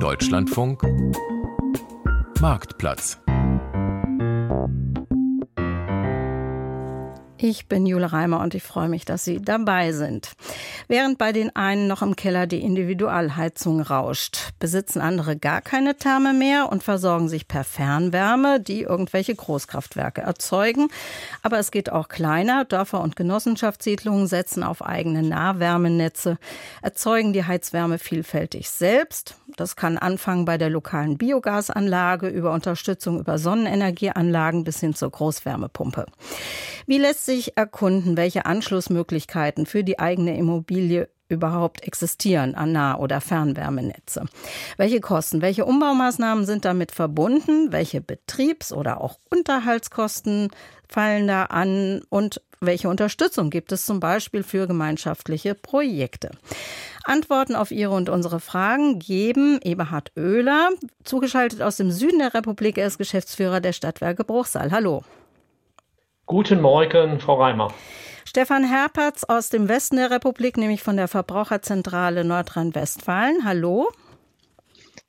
Deutschlandfunk Marktplatz Ich bin Jule Reimer und ich freue mich, dass Sie dabei sind. Während bei den einen noch im Keller die Individualheizung rauscht, besitzen andere gar keine Therme mehr und versorgen sich per Fernwärme, die irgendwelche Großkraftwerke erzeugen. Aber es geht auch kleiner. Dörfer und Genossenschaftssiedlungen setzen auf eigene Nahwärmenetze, erzeugen die Heizwärme vielfältig selbst. Das kann anfangen bei der lokalen Biogasanlage über Unterstützung über Sonnenenergieanlagen bis hin zur Großwärmepumpe. Wie lässt sich erkunden, welche Anschlussmöglichkeiten für die eigene Immobilie überhaupt existieren an Nah- oder Fernwärmenetze? Welche Kosten, welche Umbaumaßnahmen sind damit verbunden? Welche Betriebs- oder auch Unterhaltskosten fallen da an? Und welche Unterstützung gibt es zum Beispiel für gemeinschaftliche Projekte? Antworten auf Ihre und unsere Fragen geben Eberhard Oehler, zugeschaltet aus dem Süden der Republik. Er ist Geschäftsführer der Stadtwerke Bruchsal. Hallo. Guten Morgen, Frau Reimer. Stefan Herpertz aus dem Westen der Republik, nämlich von der Verbraucherzentrale Nordrhein-Westfalen. Hallo.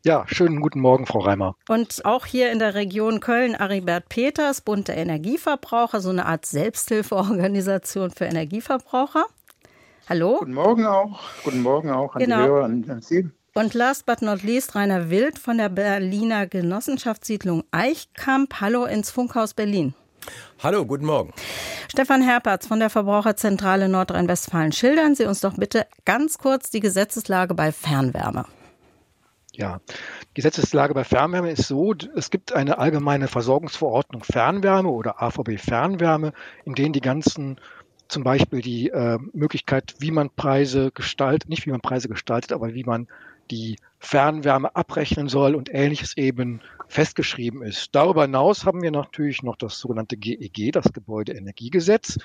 Ja, schönen guten Morgen, Frau Reimer. Und auch hier in der Region Köln Aribert Peters, Bund der Energieverbraucher, so eine Art Selbsthilfeorganisation für Energieverbraucher. Hallo. Guten Morgen auch. Guten Morgen auch an genau. die Hörer, an, an Sie. Und last but not least Rainer Wild von der Berliner Genossenschaftssiedlung Eichkamp. Hallo ins Funkhaus Berlin. Hallo, guten Morgen. Stefan Herpertz von der Verbraucherzentrale Nordrhein-Westfalen. Schildern Sie uns doch bitte ganz kurz die Gesetzeslage bei Fernwärme. Ja, die Gesetzeslage bei Fernwärme ist so, es gibt eine allgemeine Versorgungsverordnung Fernwärme oder AVB Fernwärme, in denen die ganzen zum Beispiel die äh, Möglichkeit, wie man Preise gestaltet, nicht wie man Preise gestaltet, aber wie man die Fernwärme abrechnen soll und ähnliches eben festgeschrieben ist. Darüber hinaus haben wir natürlich noch das sogenannte GEG, e das Gebäudeenergiegesetz.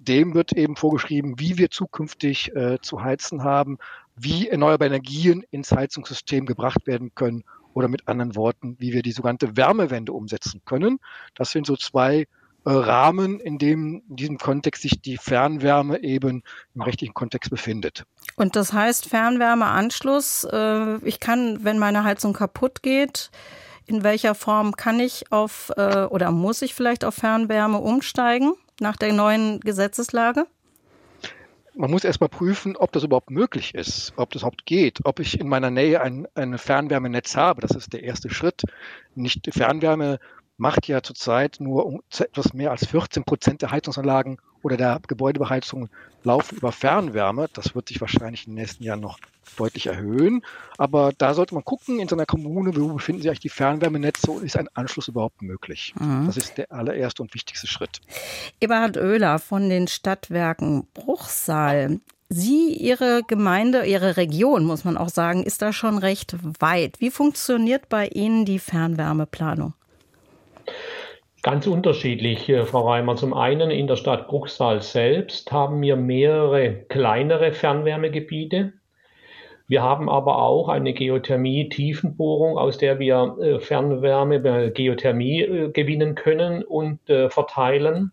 Dem wird eben vorgeschrieben, wie wir zukünftig äh, zu heizen haben, wie erneuerbare Energien ins Heizungssystem gebracht werden können oder mit anderen Worten, wie wir die sogenannte Wärmewende umsetzen können. Das sind so zwei Rahmen, in dem in diesem Kontext sich die Fernwärme eben im rechtlichen Kontext befindet. Und das heißt Fernwärmeanschluss. Äh, ich kann, wenn meine Heizung kaputt geht, in welcher Form kann ich auf äh, oder muss ich vielleicht auf Fernwärme umsteigen nach der neuen Gesetzeslage? man muss erstmal prüfen, ob das überhaupt möglich ist, ob das überhaupt geht, ob ich in meiner Nähe ein, ein Fernwärmenetz habe. Das ist der erste Schritt. Nicht Fernwärme macht ja zurzeit nur etwas mehr als 14 Prozent der Heizungsanlagen oder der Gebäudebeheizung laufen über Fernwärme. Das wird sich wahrscheinlich in den nächsten Jahren noch deutlich erhöhen. Aber da sollte man gucken in seiner Kommune, wo befinden sich eigentlich die Fernwärmenetze und ist ein Anschluss überhaupt möglich? Mhm. Das ist der allererste und wichtigste Schritt. Eberhard Oehler von den Stadtwerken Bruchsal. Sie, Ihre Gemeinde, Ihre Region, muss man auch sagen, ist da schon recht weit. Wie funktioniert bei Ihnen die Fernwärmeplanung? Ganz unterschiedlich, äh, Frau Reimer. Zum einen in der Stadt Bruchsal selbst haben wir mehrere kleinere Fernwärmegebiete. Wir haben aber auch eine Geothermie-Tiefenbohrung, aus der wir äh, Fernwärme bei Geothermie äh, gewinnen können und verteilen.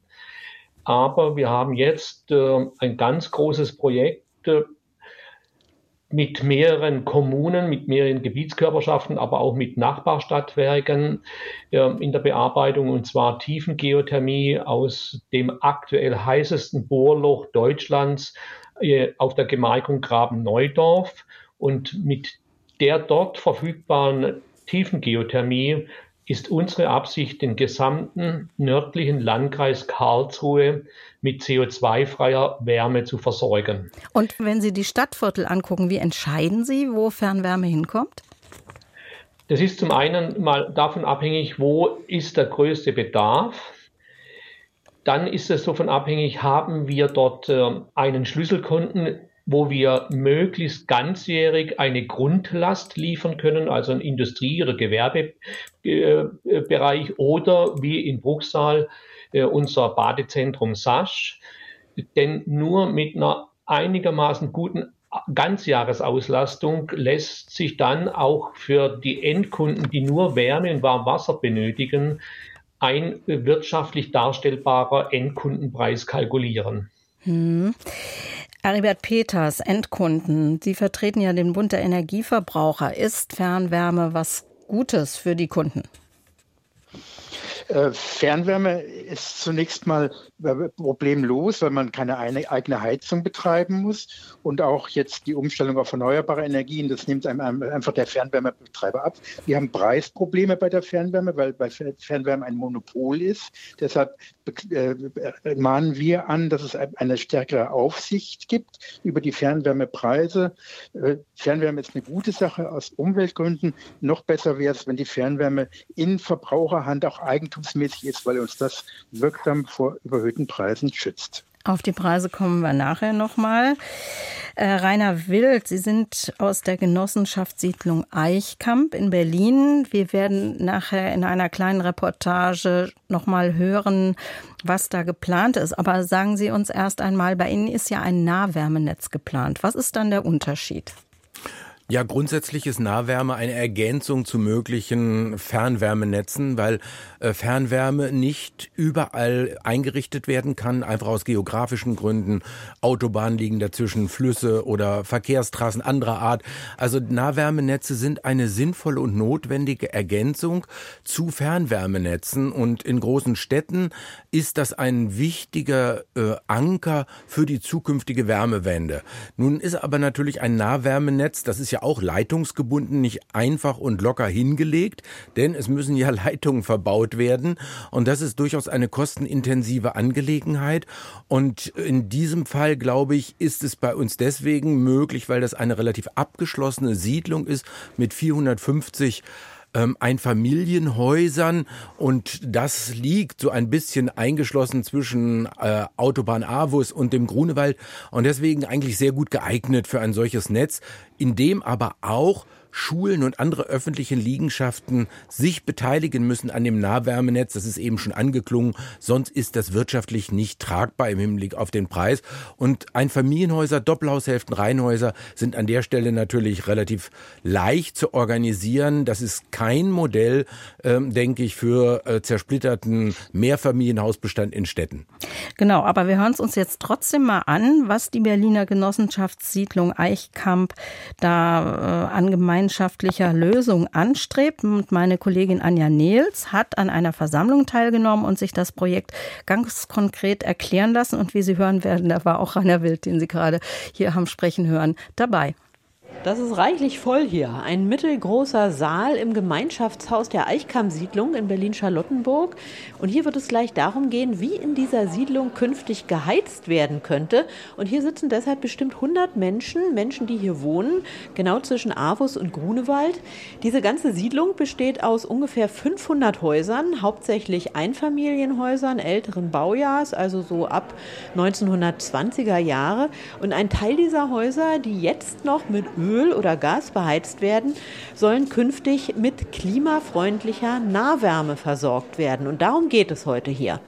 Aber wir haben jetzt ein ganz großes Projekt mit mehreren Kommunen, mit mehreren Gebietskörperschaften, aber auch mit Nachbarstadtwerken äh, in der Bearbeitung, und zwar Tiefengeothermie aus dem aktuell heißesten Bohrloch Deutschlands äh, auf der Gemarkung Graben-Neudorf. Und mit der dort verfügbaren Tiefengeothermie ist unsere Absicht, den gesamten nördlichen Landkreis Karlsruhe mit CO2-freier Wärme zu versorgen. Und wenn Sie die Stadtviertel angucken, wie entscheiden Sie, wo Fernwärme hinkommt? Das ist zum einen mal davon abhängig, wo ist der größte Bedarf. Dann ist es davon abhängig, haben wir dort äh, einen Schlüsselkunden, wo wir möglichst ganzjährig eine Grundlast liefern können, also ein Industrie- oder Gewerbebereich oder wie in Bruchsal äh, unser Badezentrum Sasch. Denn nur mit einer einigermaßen guten Ganzjahresauslastung lässt sich dann auch für die Endkunden, die nur Wärme und Warmwasser benötigen, ein wirtschaftlich darstellbarer Endkundenpreis kalkulieren. Hm. Aribert Peters, Endkunden. Sie vertreten ja den Bund der Energieverbraucher. Ist Fernwärme was Gutes für die Kunden? Äh, Fernwärme ist zunächst mal äh, problemlos, weil man keine eigene Heizung betreiben muss. Und auch jetzt die Umstellung auf erneuerbare Energien, das nimmt einem einfach der Fernwärmebetreiber ab. Wir haben Preisprobleme bei der Fernwärme, weil bei Fernwärme ein Monopol ist. Deshalb äh, mahnen wir an, dass es eine stärkere Aufsicht gibt über die Fernwärmepreise. Fernwärme ist eine gute Sache aus Umweltgründen. Noch besser wäre es, wenn die Fernwärme in Verbraucherhand auch eigentumsmäßig ist, weil uns das wirksam vor überhöhten Preisen schützt. Auf die Preise kommen wir nachher nochmal. Äh, Rainer Wild, Sie sind aus der Genossenschaftssiedlung Eichkamp in Berlin. Wir werden nachher in einer kleinen Reportage nochmal hören, was da geplant ist. Aber sagen Sie uns erst einmal, bei Ihnen ist ja ein Nahwärmenetz geplant. Was ist dann der Unterschied? Ja, grundsätzlich ist Nahwärme eine Ergänzung zu möglichen Fernwärmenetzen, weil äh, Fernwärme nicht überall eingerichtet werden kann, einfach aus geografischen Gründen. Autobahnen liegen dazwischen, Flüsse oder Verkehrstraßen anderer Art. Also Nahwärmenetze sind eine sinnvolle und notwendige Ergänzung zu Fernwärmenetzen und in großen Städten ist das ein wichtiger äh, Anker für die zukünftige Wärmewende. Nun ist aber natürlich ein Nahwärmenetz, das ist ja auch leitungsgebunden, nicht einfach und locker hingelegt, denn es müssen ja Leitungen verbaut werden. Und das ist durchaus eine kostenintensive Angelegenheit. Und in diesem Fall, glaube ich, ist es bei uns deswegen möglich, weil das eine relativ abgeschlossene Siedlung ist mit 450 ähm, Einfamilienhäusern und das liegt so ein bisschen eingeschlossen zwischen äh, Autobahn Avus und dem Grunewald und deswegen eigentlich sehr gut geeignet für ein solches Netz, in dem aber auch Schulen und andere öffentliche Liegenschaften sich beteiligen müssen an dem Nahwärmenetz. Das ist eben schon angeklungen. Sonst ist das wirtschaftlich nicht tragbar im Hinblick auf den Preis. Und Einfamilienhäuser, Doppelhaushälften, Reihenhäuser sind an der Stelle natürlich relativ leicht zu organisieren. Das ist kein Modell, ähm, denke ich, für äh, zersplitterten Mehrfamilienhausbestand in Städten. Genau, aber wir hören es uns jetzt trotzdem mal an, was die Berliner Genossenschaftssiedlung Eichkamp da äh, an gemeinschaftlicher Lösung anstrebt. Und meine Kollegin Anja Nehls hat an einer Versammlung teilgenommen und sich das Projekt ganz konkret erklären lassen. Und wie Sie hören werden, da war auch Rainer Wild, den Sie gerade hier haben sprechen hören, dabei. Das ist reichlich voll hier. Ein mittelgroßer Saal im Gemeinschaftshaus der Eichkamm-Siedlung in Berlin-Charlottenburg. Und hier wird es gleich darum gehen, wie in dieser Siedlung künftig geheizt werden könnte. Und hier sitzen deshalb bestimmt 100 Menschen, Menschen, die hier wohnen, genau zwischen Avus und Grunewald. Diese ganze Siedlung besteht aus ungefähr 500 Häusern, hauptsächlich Einfamilienhäusern älteren Baujahrs, also so ab 1920er Jahre. Und ein Teil dieser Häuser, die jetzt noch mit Öl Öl oder Gas beheizt werden, sollen künftig mit klimafreundlicher Nahwärme versorgt werden. Und darum geht es heute hier.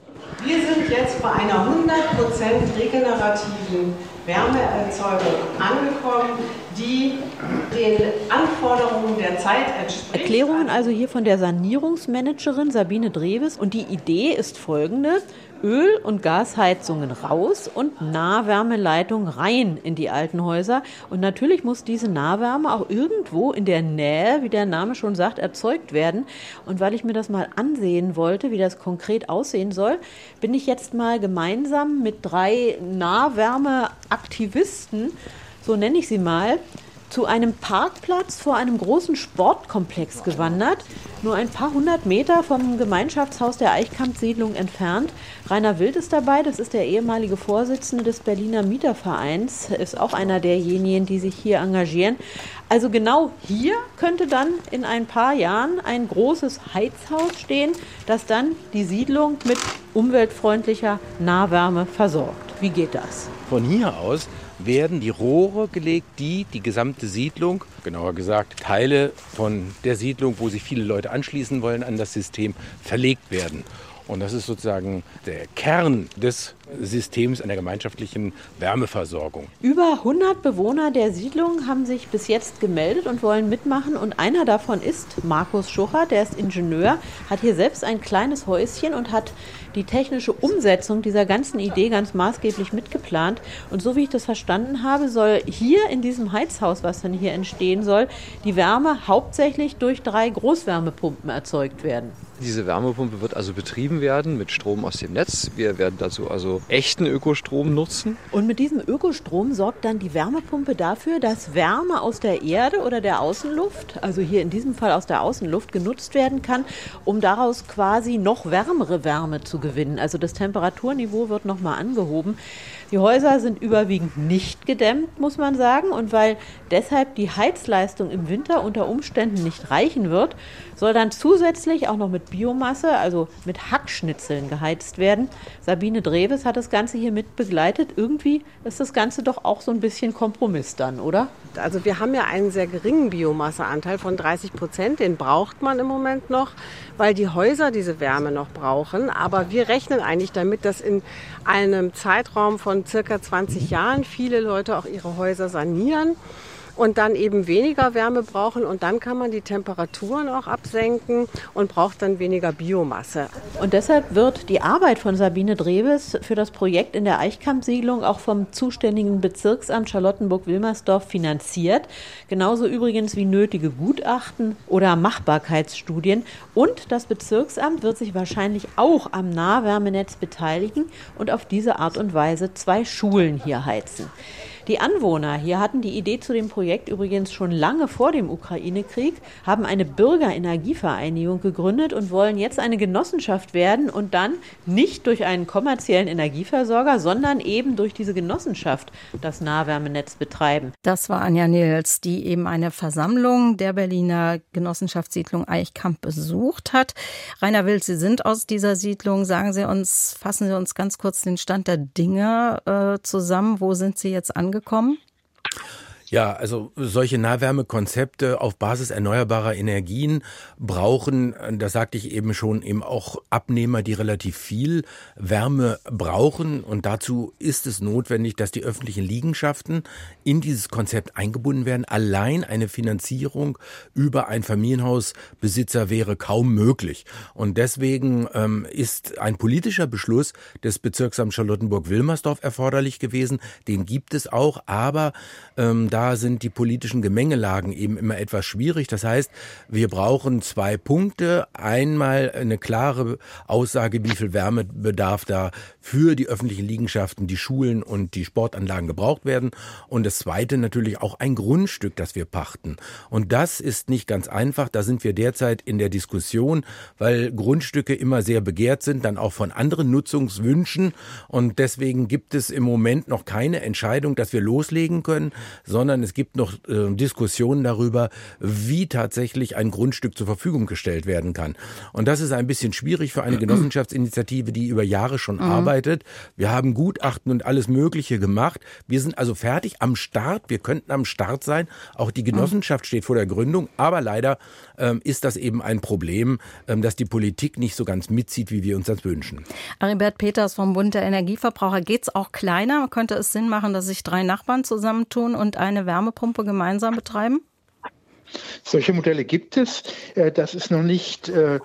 Wir sind jetzt bei einer 100% regenerativen Wärmeerzeugung angekommen, die den Anforderungen der Zeit entspricht. Erklärungen also hier von der Sanierungsmanagerin Sabine Dreves. Und die Idee ist folgende. Öl- und Gasheizungen raus und Nahwärmeleitung rein in die alten Häuser. Und natürlich muss diese Nahwärme auch irgendwo in der Nähe, wie der Name schon sagt, erzeugt werden. Und weil ich mir das mal ansehen wollte, wie das konkret aussehen soll, bin ich jetzt mal gemeinsam mit drei Nahwärmeaktivisten, so nenne ich sie mal, zu einem Parkplatz vor einem großen Sportkomplex gewandert, nur ein paar hundert Meter vom Gemeinschaftshaus der Eichkamp-Siedlung entfernt. Rainer Wild ist dabei, das ist der ehemalige Vorsitzende des Berliner Mietervereins, ist auch einer derjenigen, die sich hier engagieren. Also genau hier könnte dann in ein paar Jahren ein großes Heizhaus stehen, das dann die Siedlung mit umweltfreundlicher Nahwärme versorgt. Wie geht das? Von hier aus werden die Rohre gelegt, die die gesamte Siedlung, genauer gesagt Teile von der Siedlung, wo sich viele Leute anschließen wollen an das System, verlegt werden. Und das ist sozusagen der Kern des Systems einer gemeinschaftlichen Wärmeversorgung. Über 100 Bewohner der Siedlung haben sich bis jetzt gemeldet und wollen mitmachen. Und einer davon ist Markus Schucher, der ist Ingenieur, hat hier selbst ein kleines Häuschen und hat die technische Umsetzung dieser ganzen Idee ganz maßgeblich mitgeplant. Und so wie ich das verstanden habe, soll hier in diesem Heizhaus, was dann hier entstehen soll, die Wärme hauptsächlich durch drei Großwärmepumpen erzeugt werden. Diese Wärmepumpe wird also betrieben werden mit Strom aus dem Netz. Wir werden dazu also echten Ökostrom nutzen. Und mit diesem Ökostrom sorgt dann die Wärmepumpe dafür, dass Wärme aus der Erde oder der Außenluft, also hier in diesem Fall aus der Außenluft, genutzt werden kann, um daraus quasi noch wärmere Wärme zu gewinnen. Also das Temperaturniveau wird nochmal angehoben. Die Häuser sind überwiegend nicht gedämmt, muss man sagen. Und weil deshalb die Heizleistung im Winter unter Umständen nicht reichen wird, soll dann zusätzlich auch noch mit Biomasse, also mit Hackschnitzeln geheizt werden. Sabine Dreves hat das Ganze hier mit begleitet. Irgendwie ist das Ganze doch auch so ein bisschen Kompromiss dann, oder? Also wir haben ja einen sehr geringen Biomasseanteil von 30 Prozent. Den braucht man im Moment noch, weil die Häuser diese Wärme noch brauchen. Aber wir rechnen eigentlich damit, dass in einem Zeitraum von circa 20 Jahren viele Leute auch ihre Häuser sanieren und dann eben weniger Wärme brauchen und dann kann man die Temperaturen auch absenken und braucht dann weniger Biomasse. Und deshalb wird die Arbeit von Sabine Dreves für das Projekt in der Eichkamp-Siedlung auch vom zuständigen Bezirksamt Charlottenburg-Wilmersdorf finanziert. Genauso übrigens wie nötige Gutachten oder Machbarkeitsstudien. Und das Bezirksamt wird sich wahrscheinlich auch am Nahwärmenetz beteiligen und auf diese Art und Weise zwei Schulen hier heizen. Die Anwohner hier hatten die Idee zu dem Projekt übrigens schon lange vor dem Ukraine-Krieg, haben eine Bürgerenergievereinigung gegründet und wollen jetzt eine Genossenschaft werden und dann nicht durch einen kommerziellen Energieversorger, sondern eben durch diese Genossenschaft das Nahwärmenetz betreiben. Das war Anja Nils, die eben eine Versammlung der Berliner Genossenschaftssiedlung Eichkamp besucht hat. Rainer Wild, Sie sind aus dieser Siedlung. Sagen Sie uns, fassen Sie uns ganz kurz den Stand der Dinge äh, zusammen. Wo sind Sie jetzt angekommen? Angekommen? Ja, also solche Nahwärmekonzepte auf Basis erneuerbarer Energien brauchen, das sagte ich eben schon, eben auch Abnehmer, die relativ viel Wärme brauchen. Und dazu ist es notwendig, dass die öffentlichen Liegenschaften in dieses Konzept eingebunden werden. Allein eine Finanzierung über ein Familienhausbesitzer wäre kaum möglich. Und deswegen ähm, ist ein politischer Beschluss des Bezirksamts Charlottenburg-Wilmersdorf erforderlich gewesen. Den gibt es auch, aber ähm, da sind die politischen Gemengelagen eben immer etwas schwierig. Das heißt, wir brauchen zwei Punkte. Einmal eine klare Aussage, wie viel Wärmebedarf da für die öffentlichen Liegenschaften, die Schulen und die Sportanlagen gebraucht werden. Und das zweite natürlich auch ein Grundstück, das wir pachten. Und das ist nicht ganz einfach. Da sind wir derzeit in der Diskussion, weil Grundstücke immer sehr begehrt sind, dann auch von anderen Nutzungswünschen. Und deswegen gibt es im Moment noch keine Entscheidung, dass wir loslegen können, sondern sondern es gibt noch äh, Diskussionen darüber, wie tatsächlich ein Grundstück zur Verfügung gestellt werden kann. Und das ist ein bisschen schwierig für eine Genossenschaftsinitiative, die über Jahre schon mhm. arbeitet. Wir haben Gutachten und alles Mögliche gemacht. Wir sind also fertig am Start. Wir könnten am Start sein. Auch die Genossenschaft mhm. steht vor der Gründung. Aber leider ist das eben ein Problem, ähm, dass die Politik nicht so ganz mitzieht, wie wir uns das wünschen. Aribert Peters vom Bund der Energieverbraucher. Geht es auch kleiner? Könnte es Sinn machen, dass sich drei Nachbarn zusammentun und ein eine Wärmepumpe gemeinsam betreiben? Solche Modelle gibt es. Äh, das ist noch nicht äh,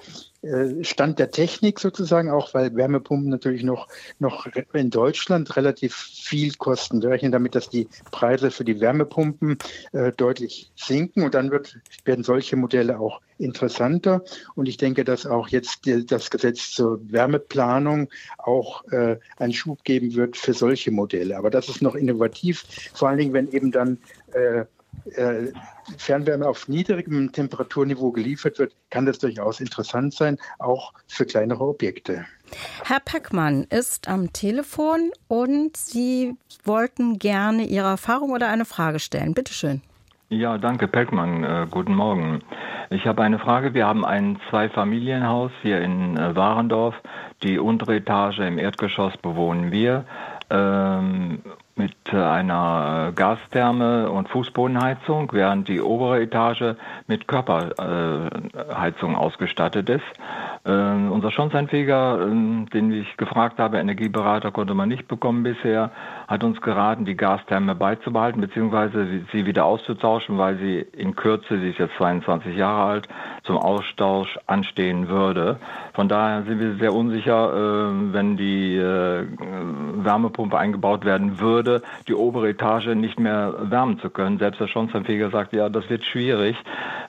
Stand der Technik sozusagen, auch weil Wärmepumpen natürlich noch, noch in Deutschland relativ viel kosten. Wir rechnen damit, dass die Preise für die Wärmepumpen äh, deutlich sinken und dann wird, werden solche Modelle auch interessanter. Und ich denke, dass auch jetzt das Gesetz zur Wärmeplanung auch äh, einen Schub geben wird für solche Modelle. Aber das ist noch innovativ, vor allen Dingen, wenn eben dann äh, äh, Fernwärme auf niedrigem Temperaturniveau geliefert wird, kann das durchaus interessant sein, auch für kleinere Objekte. Herr Peckmann ist am Telefon und Sie wollten gerne Ihre Erfahrung oder eine Frage stellen. Bitte schön. Ja, danke, Peckmann. Äh, guten Morgen. Ich habe eine Frage. Wir haben ein Zweifamilienhaus hier in äh, Warendorf. Die untere Etage im Erdgeschoss bewohnen wir. Ähm, mit äh, einer Gastherme und Fußbodenheizung, während die obere Etage mit Körperheizung ausgestattet ist. Äh, unser Schornsteinfeger, äh, den ich gefragt habe, Energieberater konnte man nicht bekommen bisher, hat uns geraten, die Gastherme beizubehalten bzw. sie wieder auszutauschen, weil sie in Kürze, sie ist jetzt 22 Jahre alt, zum Austausch anstehen würde. Von daher sind wir sehr unsicher, äh, wenn die äh, Wärmepumpe eingebaut werden würde, die obere Etage nicht mehr wärmen zu können. Selbst der Schornsteinfeger sagt, ja, das wird schwierig.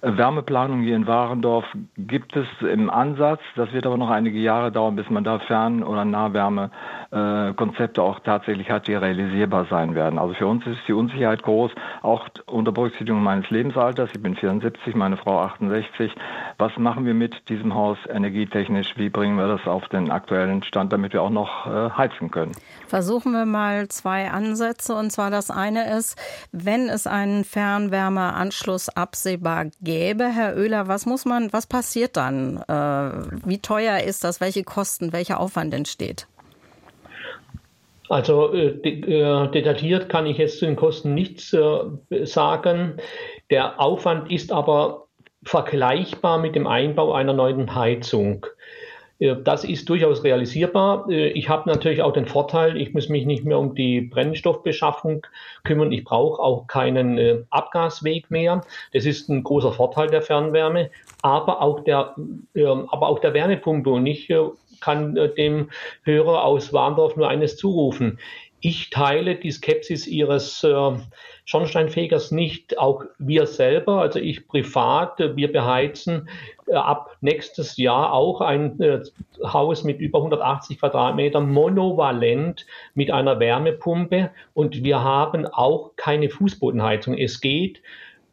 Äh, Wärmeplanung hier in Warendorf gibt es im Ansatz. Das wird aber noch einige Jahre dauern, bis man da Fern- oder Nahwärmekonzepte auch tatsächlich hat, die realisierbar sein werden. Also für uns ist die Unsicherheit groß, auch unter Berücksichtigung meines Lebensalters. Ich bin 74, meine Frau 68. Was machen wir mit diesem Haus energietechnisch? Wie bringen wir das auf den aktuellen Stand, damit wir auch noch äh, heizen können? Versuchen wir mal zwei Ansätze. Und zwar das eine ist, wenn es einen Fernwärmeanschluss absehbar gäbe, Herr Oehler, was muss man, was passiert dann? Äh, wie teuer ist das? Welche Kosten, welcher Aufwand entsteht? Also äh, äh, detailliert kann ich jetzt zu den Kosten nichts äh, sagen. Der Aufwand ist aber vergleichbar mit dem Einbau einer neuen Heizung. Äh, das ist durchaus realisierbar. Äh, ich habe natürlich auch den Vorteil, ich muss mich nicht mehr um die Brennstoffbeschaffung kümmern. Ich brauche auch keinen Abgasweg mehr. Das ist ein großer Vorteil der Fernwärme, aber auch der, aber auch der Wärmepumpe. Und ich kann äh, dem Hörer aus Warndorf nur eines zurufen. Ich teile die Skepsis Ihres äh, Schornsteinfegers nicht, auch wir selber, also ich privat, äh, wir beheizen äh, ab nächstes Jahr auch ein äh, Haus mit über 180 Quadratmetern monovalent mit einer Wärmepumpe und wir haben auch keine Fußbodenheizung. Es geht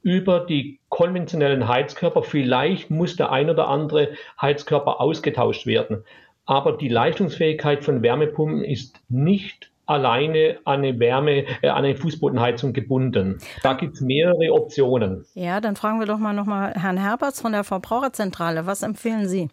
über die konventionellen Heizkörper. Vielleicht muss der ein oder andere Heizkörper ausgetauscht werden aber die Leistungsfähigkeit von Wärmepumpen ist nicht alleine an eine Wärme, äh, an eine Fußbodenheizung gebunden. Da gibt es mehrere Optionen. Ja, dann fragen wir doch mal nochmal Herrn Herberts von der Verbraucherzentrale. Was empfehlen Sie?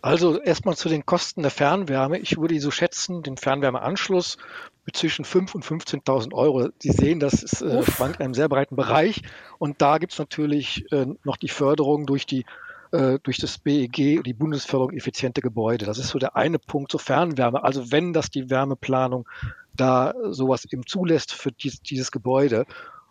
Also erstmal zu den Kosten der Fernwärme. Ich würde so schätzen, den Fernwärmeanschluss mit zwischen 5.000 und 15.000 Euro. Sie sehen, das ist äh, schwankt in einem sehr breiten Bereich. Und da gibt es natürlich äh, noch die Förderung durch die äh, durch das BEG, die Bundesförderung effiziente Gebäude. Das ist so der eine Punkt zur Fernwärme. Also wenn das die Wärmeplanung da sowas eben zulässt für dies, dieses Gebäude.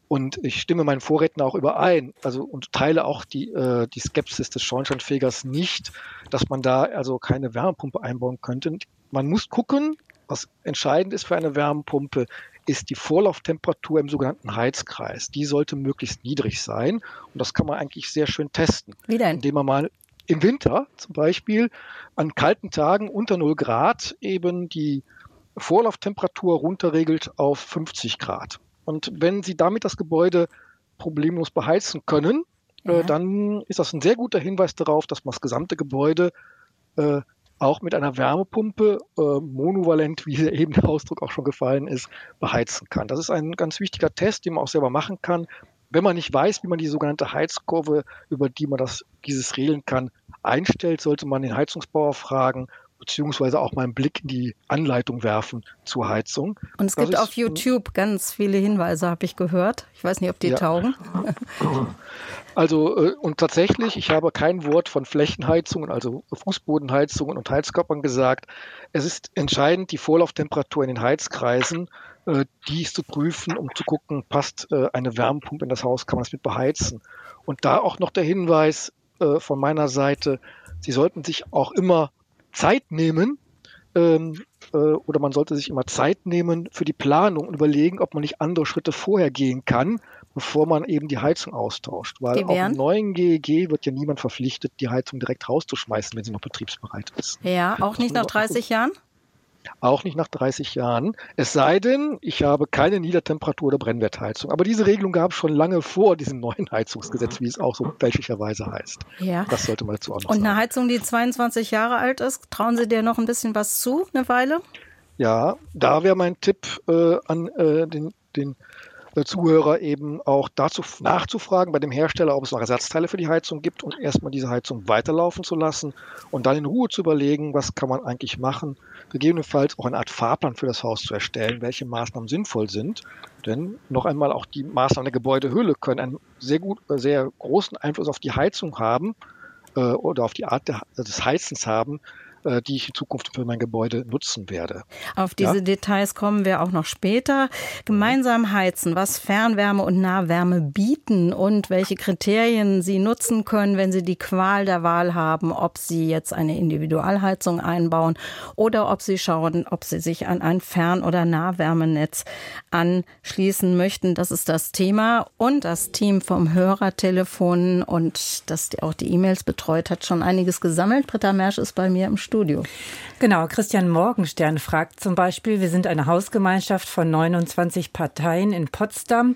Und ich stimme meinen Vorredner auch überein, also und teile auch die, äh, die Skepsis des Schornsteinfegers nicht, dass man da also keine Wärmepumpe einbauen könnte. Man muss gucken, was entscheidend ist für eine Wärmepumpe, ist die Vorlauftemperatur im sogenannten Heizkreis. Die sollte möglichst niedrig sein. Und das kann man eigentlich sehr schön testen. Wie denn? Indem man mal im Winter zum Beispiel an kalten Tagen unter 0 Grad eben die Vorlauftemperatur runterregelt auf 50 Grad. Und wenn Sie damit das Gebäude problemlos beheizen können, äh, ja. äh, dann ist das ein sehr guter Hinweis darauf, dass man das gesamte Gebäude äh, auch mit einer Wärmepumpe äh, monovalent, wie eben der Ausdruck auch schon gefallen ist, beheizen kann. Das ist ein ganz wichtiger Test, den man auch selber machen kann. Wenn man nicht weiß, wie man die sogenannte Heizkurve, über die man das, dieses regeln kann, einstellt, sollte man den Heizungsbauer fragen beziehungsweise auch mal einen Blick in die Anleitung werfen zur Heizung. Und es das gibt auf YouTube ganz viele Hinweise, habe ich gehört. Ich weiß nicht, ob die ja. taugen. Also, äh, und tatsächlich, ich habe kein Wort von Flächenheizungen, also Fußbodenheizungen und Heizkörpern gesagt. Es ist entscheidend, die Vorlauftemperatur in den Heizkreisen, äh, dies zu prüfen, um zu gucken, passt äh, eine Wärmepumpe in das Haus, kann man es mit beheizen. Und da auch noch der Hinweis von meiner Seite, Sie sollten sich auch immer Zeit nehmen, ähm, äh, oder man sollte sich immer Zeit nehmen für die Planung und überlegen, ob man nicht andere Schritte vorher gehen kann, bevor man eben die Heizung austauscht. Weil auch im neuen GEG wird ja niemand verpflichtet, die Heizung direkt rauszuschmeißen, wenn sie noch betriebsbereit ist. Ja, auch nicht nach 30 Jahren? Auch nicht nach 30 Jahren. Es sei denn, ich habe keine Niedertemperatur- oder Brennwertheizung. Aber diese Regelung gab es schon lange vor diesem neuen Heizungsgesetz, wie es auch so fälschlicherweise heißt. Ja. Das sollte man dazu auch noch Und eine Heizung, die 22 Jahre alt ist, trauen Sie dir noch ein bisschen was zu, eine Weile? Ja, da wäre mein Tipp äh, an äh, den, den Zuhörer eben auch dazu nachzufragen bei dem Hersteller, ob es noch Ersatzteile für die Heizung gibt und erstmal diese Heizung weiterlaufen zu lassen und dann in Ruhe zu überlegen, was kann man eigentlich machen, gegebenenfalls auch eine Art Fahrplan für das Haus zu erstellen, welche Maßnahmen sinnvoll sind. Denn noch einmal auch die Maßnahmen der Gebäudehülle können einen sehr gut, sehr großen Einfluss auf die Heizung haben äh, oder auf die Art des Heizens haben, äh, die ich in Zukunft für mein Gebäude nutzen werde. Auf diese ja? Details kommen wir auch noch später. Gemeinsam heizen, was Fernwärme und Nahwärme bieten und welche Kriterien Sie nutzen können, wenn Sie die Qual der Wahl haben, ob Sie jetzt eine Individualheizung einbauen oder ob Sie schauen, ob Sie sich an ein Fern- oder Nahwärmenetz anschließen möchten. Das ist das Thema. Und das Team vom Hörertelefon und das auch die E-Mails betreut hat, schon einiges gesammelt. Britta Mersch ist bei mir im Studio. Studio. Genau, Christian Morgenstern fragt zum Beispiel, wir sind eine Hausgemeinschaft von 29 Parteien in Potsdam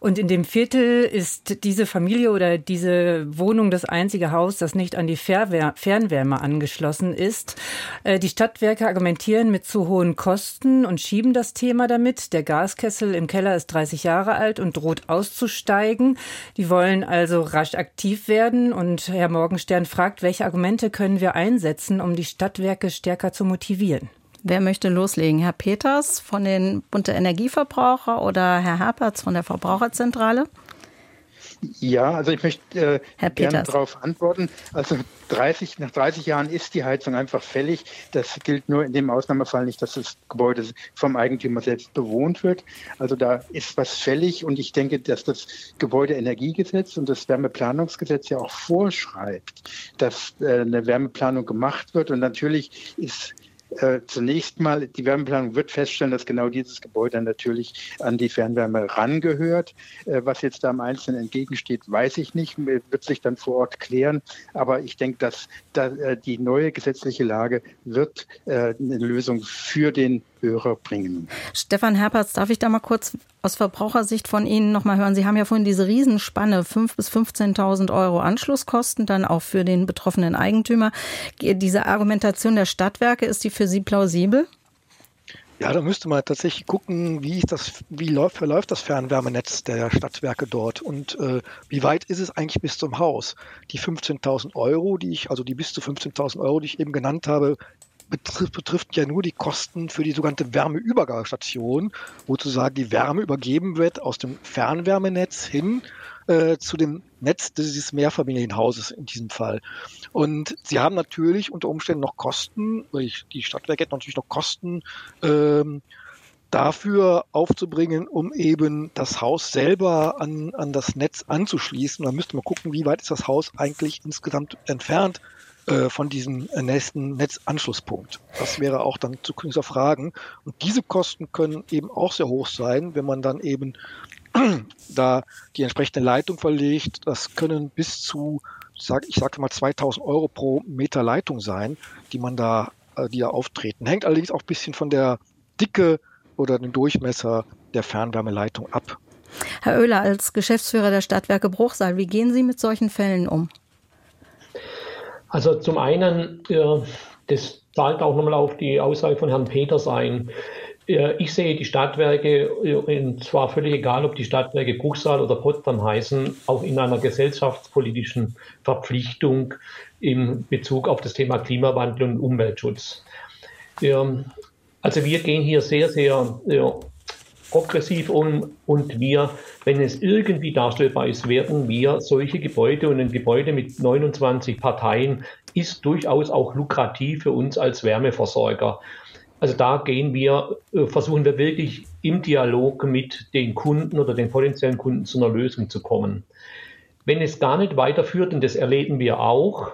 und in dem Viertel ist diese Familie oder diese Wohnung das einzige Haus, das nicht an die Fernwärme angeschlossen ist. Äh, die Stadtwerke argumentieren mit zu hohen Kosten und schieben das Thema damit. Der Gaskessel im Keller ist 30 Jahre alt und droht auszusteigen. Die wollen also rasch aktiv werden und Herr Morgenstern fragt, welche Argumente können wir einsetzen, um die Stadtwerke stärker zu motivieren. Wer möchte loslegen? Herr Peters von den Bund der Energieverbraucher oder Herr Herpertz von der Verbraucherzentrale? Ja, also ich möchte äh, gerne darauf antworten. Also 30, nach 30 Jahren ist die Heizung einfach fällig. Das gilt nur in dem Ausnahmefall nicht, dass das Gebäude vom Eigentümer selbst bewohnt wird. Also da ist was fällig und ich denke, dass das Gebäudeenergiegesetz und das Wärmeplanungsgesetz ja auch vorschreibt, dass äh, eine Wärmeplanung gemacht wird. Und natürlich ist äh, zunächst mal, die Wärmeplanung wird feststellen, dass genau dieses Gebäude natürlich an die Fernwärme rangehört. Äh, was jetzt da am Einzelnen entgegensteht, weiß ich nicht, wird sich dann vor Ort klären. Aber ich denke, dass da, äh, die neue gesetzliche Lage wird äh, eine Lösung für den Hörer bringen. Stefan Herpertz, darf ich da mal kurz aus Verbrauchersicht von Ihnen noch mal hören? Sie haben ja vorhin diese Riesenspanne, 5.000 bis 15.000 Euro Anschlusskosten, dann auch für den betroffenen Eigentümer. Diese Argumentation der Stadtwerke, ist die für Sie plausibel? Ja, da müsste man tatsächlich gucken, wie, das, wie läuft, verläuft das Fernwärmenetz der Stadtwerke dort und äh, wie weit ist es eigentlich bis zum Haus? Die 15.000 Euro, die ich, also die bis zu 15.000 Euro, die ich eben genannt habe, betrifft, betrifft ja nur die Kosten für die sogenannte Wärmeübergangsstation, wo sozusagen die Wärme übergeben wird aus dem Fernwärmenetz hin äh, zu dem Netz dieses Mehrfamilienhauses in diesem Fall. Und sie haben natürlich unter Umständen noch Kosten, die Stadtwerke hätten natürlich noch Kosten, ähm, dafür aufzubringen, um eben das Haus selber an, an das Netz anzuschließen. Da müsste man gucken, wie weit ist das Haus eigentlich insgesamt entfernt äh, von diesem nächsten Netzanschlusspunkt. Das wäre auch dann zukünftiger Fragen. Und diese Kosten können eben auch sehr hoch sein, wenn man dann eben da die entsprechende Leitung verlegt. Das können bis zu, sag, ich sage mal, 2000 Euro pro Meter Leitung sein, die man da, äh, die da auftreten. Hängt allerdings auch ein bisschen von der Dicke oder dem Durchmesser der Fernwärmeleitung ab. Herr Oehler, als Geschäftsführer der Stadtwerke Bruchsal, wie gehen Sie mit solchen Fällen um? Also zum einen, das zahlt auch nochmal auf die Aussage von Herrn Peters ein. Ich sehe die Stadtwerke, und zwar völlig egal, ob die Stadtwerke Bruchsal oder Potsdam heißen, auch in einer gesellschaftspolitischen Verpflichtung im Bezug auf das Thema Klimawandel und Umweltschutz. Also wir gehen hier sehr, sehr progressiv um und wir, wenn es irgendwie darstellbar ist, werden wir solche Gebäude und ein Gebäude mit 29 Parteien ist durchaus auch lukrativ für uns als Wärmeversorger. Also da gehen wir, äh, versuchen wir wirklich im Dialog mit den Kunden oder den potenziellen Kunden zu einer Lösung zu kommen. Wenn es gar nicht weiterführt, und das erleben wir auch,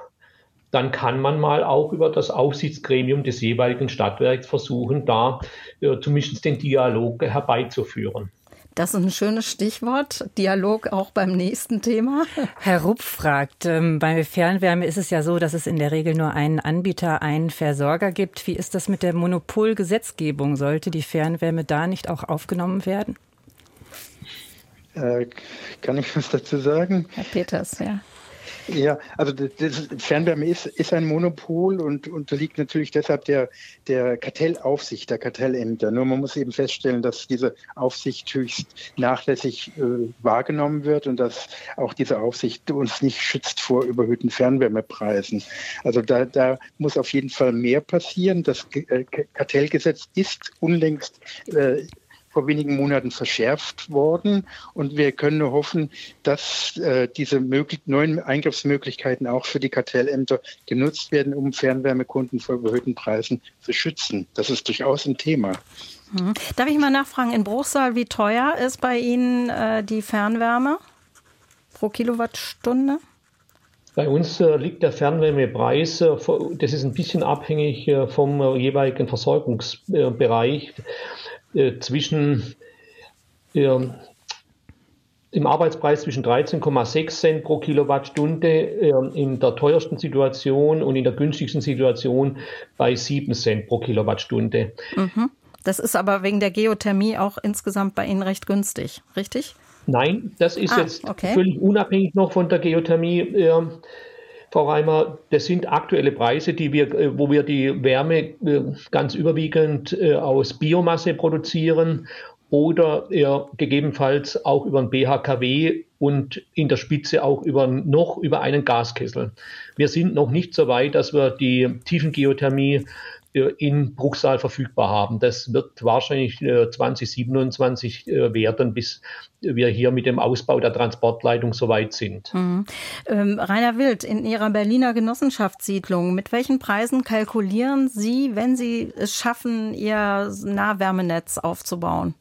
dann kann man mal auch über das Aufsichtsgremium des jeweiligen Stadtwerks versuchen, da äh, zumindest den Dialog herbeizuführen. Das ist ein schönes Stichwort. Dialog auch beim nächsten Thema. Herr Rupp fragt, ähm, bei Fernwärme ist es ja so, dass es in der Regel nur einen Anbieter, einen Versorger gibt. Wie ist das mit der Monopolgesetzgebung? Sollte die Fernwärme da nicht auch aufgenommen werden? Äh, kann ich was dazu sagen? Herr Peters, ja. Ja, also das Fernwärme ist, ist ein Monopol und unterliegt natürlich deshalb der, der Kartellaufsicht, der Kartellämter. Nur man muss eben feststellen, dass diese Aufsicht höchst nachlässig äh, wahrgenommen wird und dass auch diese Aufsicht uns nicht schützt vor überhöhten Fernwärmepreisen. Also da, da muss auf jeden Fall mehr passieren. Das äh, Kartellgesetz ist unlängst äh, vor wenigen Monaten verschärft worden. Und wir können nur hoffen, dass äh, diese neuen Eingriffsmöglichkeiten auch für die Kartellämter genutzt werden, um Fernwärmekunden vor überhöhten Preisen zu schützen. Das ist durchaus ein Thema. Hm. Darf ich mal nachfragen, in Bruchsal, wie teuer ist bei Ihnen äh, die Fernwärme pro Kilowattstunde? Bei uns äh, liegt der Fernwärmepreis, äh, das ist ein bisschen abhängig äh, vom jeweiligen Versorgungsbereich. Äh, zwischen äh, im Arbeitspreis zwischen 13,6 Cent pro Kilowattstunde äh, in der teuersten Situation und in der günstigsten Situation bei 7 Cent pro Kilowattstunde. Mhm. Das ist aber wegen der Geothermie auch insgesamt bei Ihnen recht günstig, richtig? Nein, das ist ah, jetzt okay. völlig unabhängig noch von der Geothermie. Äh, Frau Reimer, das sind aktuelle Preise, die wir, äh, wo wir die Wärme äh, ganz überwiegend äh, aus Biomasse produzieren oder gegebenenfalls auch über ein BHKW und in der Spitze auch über, noch über einen Gaskessel. Wir sind noch nicht so weit, dass wir die Tiefengeothermie in Bruchsal verfügbar haben. Das wird wahrscheinlich 2027 äh, äh, werden, bis wir hier mit dem Ausbau der Transportleitung soweit sind. Mhm. Rainer Wild, in Ihrer Berliner Genossenschaftssiedlung, mit welchen Preisen kalkulieren Sie, wenn Sie es schaffen, Ihr Nahwärmenetz aufzubauen?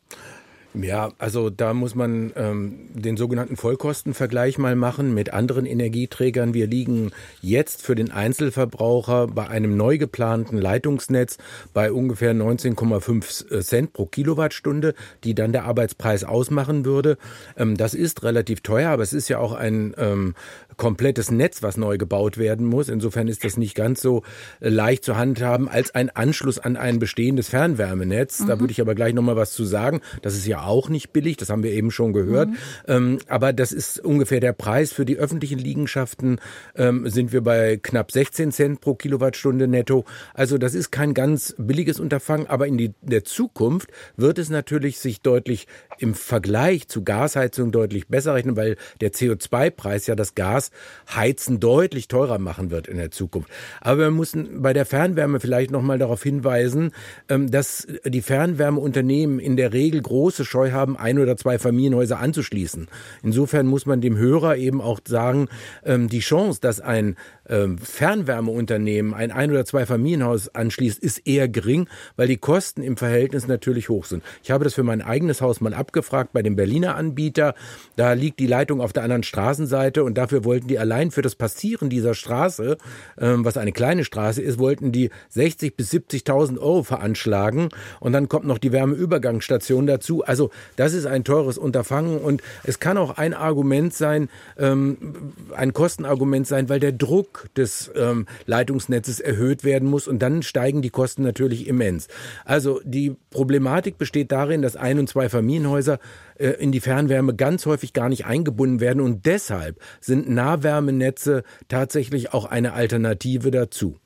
Ja, also da muss man ähm, den sogenannten Vollkostenvergleich mal machen mit anderen Energieträgern. Wir liegen jetzt für den Einzelverbraucher bei einem neu geplanten Leitungsnetz bei ungefähr 19,5 Cent pro Kilowattstunde, die dann der Arbeitspreis ausmachen würde. Ähm, das ist relativ teuer, aber es ist ja auch ein ähm, komplettes Netz, was neu gebaut werden muss. Insofern ist das nicht ganz so äh, leicht zu handhaben als ein Anschluss an ein bestehendes Fernwärmenetz. Mhm. Da würde ich aber gleich nochmal was zu sagen. Das ist ja auch nicht billig, das haben wir eben schon gehört. Mhm. Ähm, aber das ist ungefähr der Preis für die öffentlichen Liegenschaften. Ähm, sind wir bei knapp 16 Cent pro Kilowattstunde netto. Also das ist kein ganz billiges Unterfangen, aber in die, der Zukunft wird es natürlich sich deutlich im Vergleich zu Gasheizung deutlich besser rechnen, weil der CO2-Preis ja das Gasheizen deutlich teurer machen wird in der Zukunft. Aber wir müssen bei der Fernwärme vielleicht noch mal darauf hinweisen, ähm, dass die Fernwärmeunternehmen in der Regel große Scheu haben, ein oder zwei Familienhäuser anzuschließen. Insofern muss man dem Hörer eben auch sagen, ähm, die Chance, dass ein ähm, Fernwärmeunternehmen ein ein oder zwei Familienhaus anschließt, ist eher gering, weil die Kosten im Verhältnis natürlich hoch sind. Ich habe das für mein eigenes Haus mal abgefragt bei dem Berliner Anbieter. Da liegt die Leitung auf der anderen Straßenseite und dafür wollten die allein für das Passieren dieser Straße, ähm, was eine kleine Straße ist, wollten die 60 bis 70.000 Euro veranschlagen und dann kommt noch die Wärmeübergangsstation dazu. Also das ist ein teures Unterfangen und es kann auch ein Argument sein, ähm, ein Kostenargument sein, weil der Druck des ähm, Leitungsnetzes erhöht werden muss und dann steigen die Kosten natürlich immens. Also die Problematik besteht darin, dass ein und zwei Familienhäuser äh, in die Fernwärme ganz häufig gar nicht eingebunden werden und deshalb sind Nahwärmenetze tatsächlich auch eine Alternative dazu.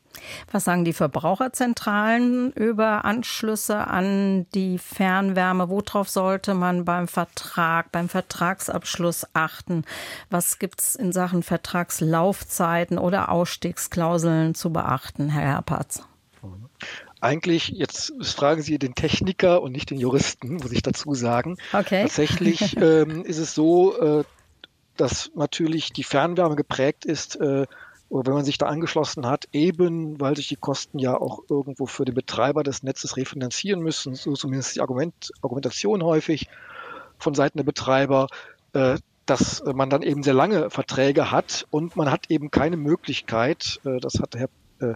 Was sagen die Verbraucherzentralen über Anschlüsse an die Fernwärme? Worauf sollte man beim Vertrag, beim Vertragsabschluss achten? Was gibt es in Sachen Vertragslaufzeiten oder Ausstiegsklauseln zu beachten, Herr Herpatz? Eigentlich, jetzt fragen Sie den Techniker und nicht den Juristen, muss ich dazu sagen. Okay. Tatsächlich ähm, ist es so, äh, dass natürlich die Fernwärme geprägt ist äh, oder wenn man sich da angeschlossen hat, eben weil sich die Kosten ja auch irgendwo für den Betreiber des Netzes refinanzieren müssen, so zumindest die Argument, Argumentation häufig von Seiten der Betreiber, äh, dass man dann eben sehr lange Verträge hat und man hat eben keine Möglichkeit, äh, das hat Herr, äh,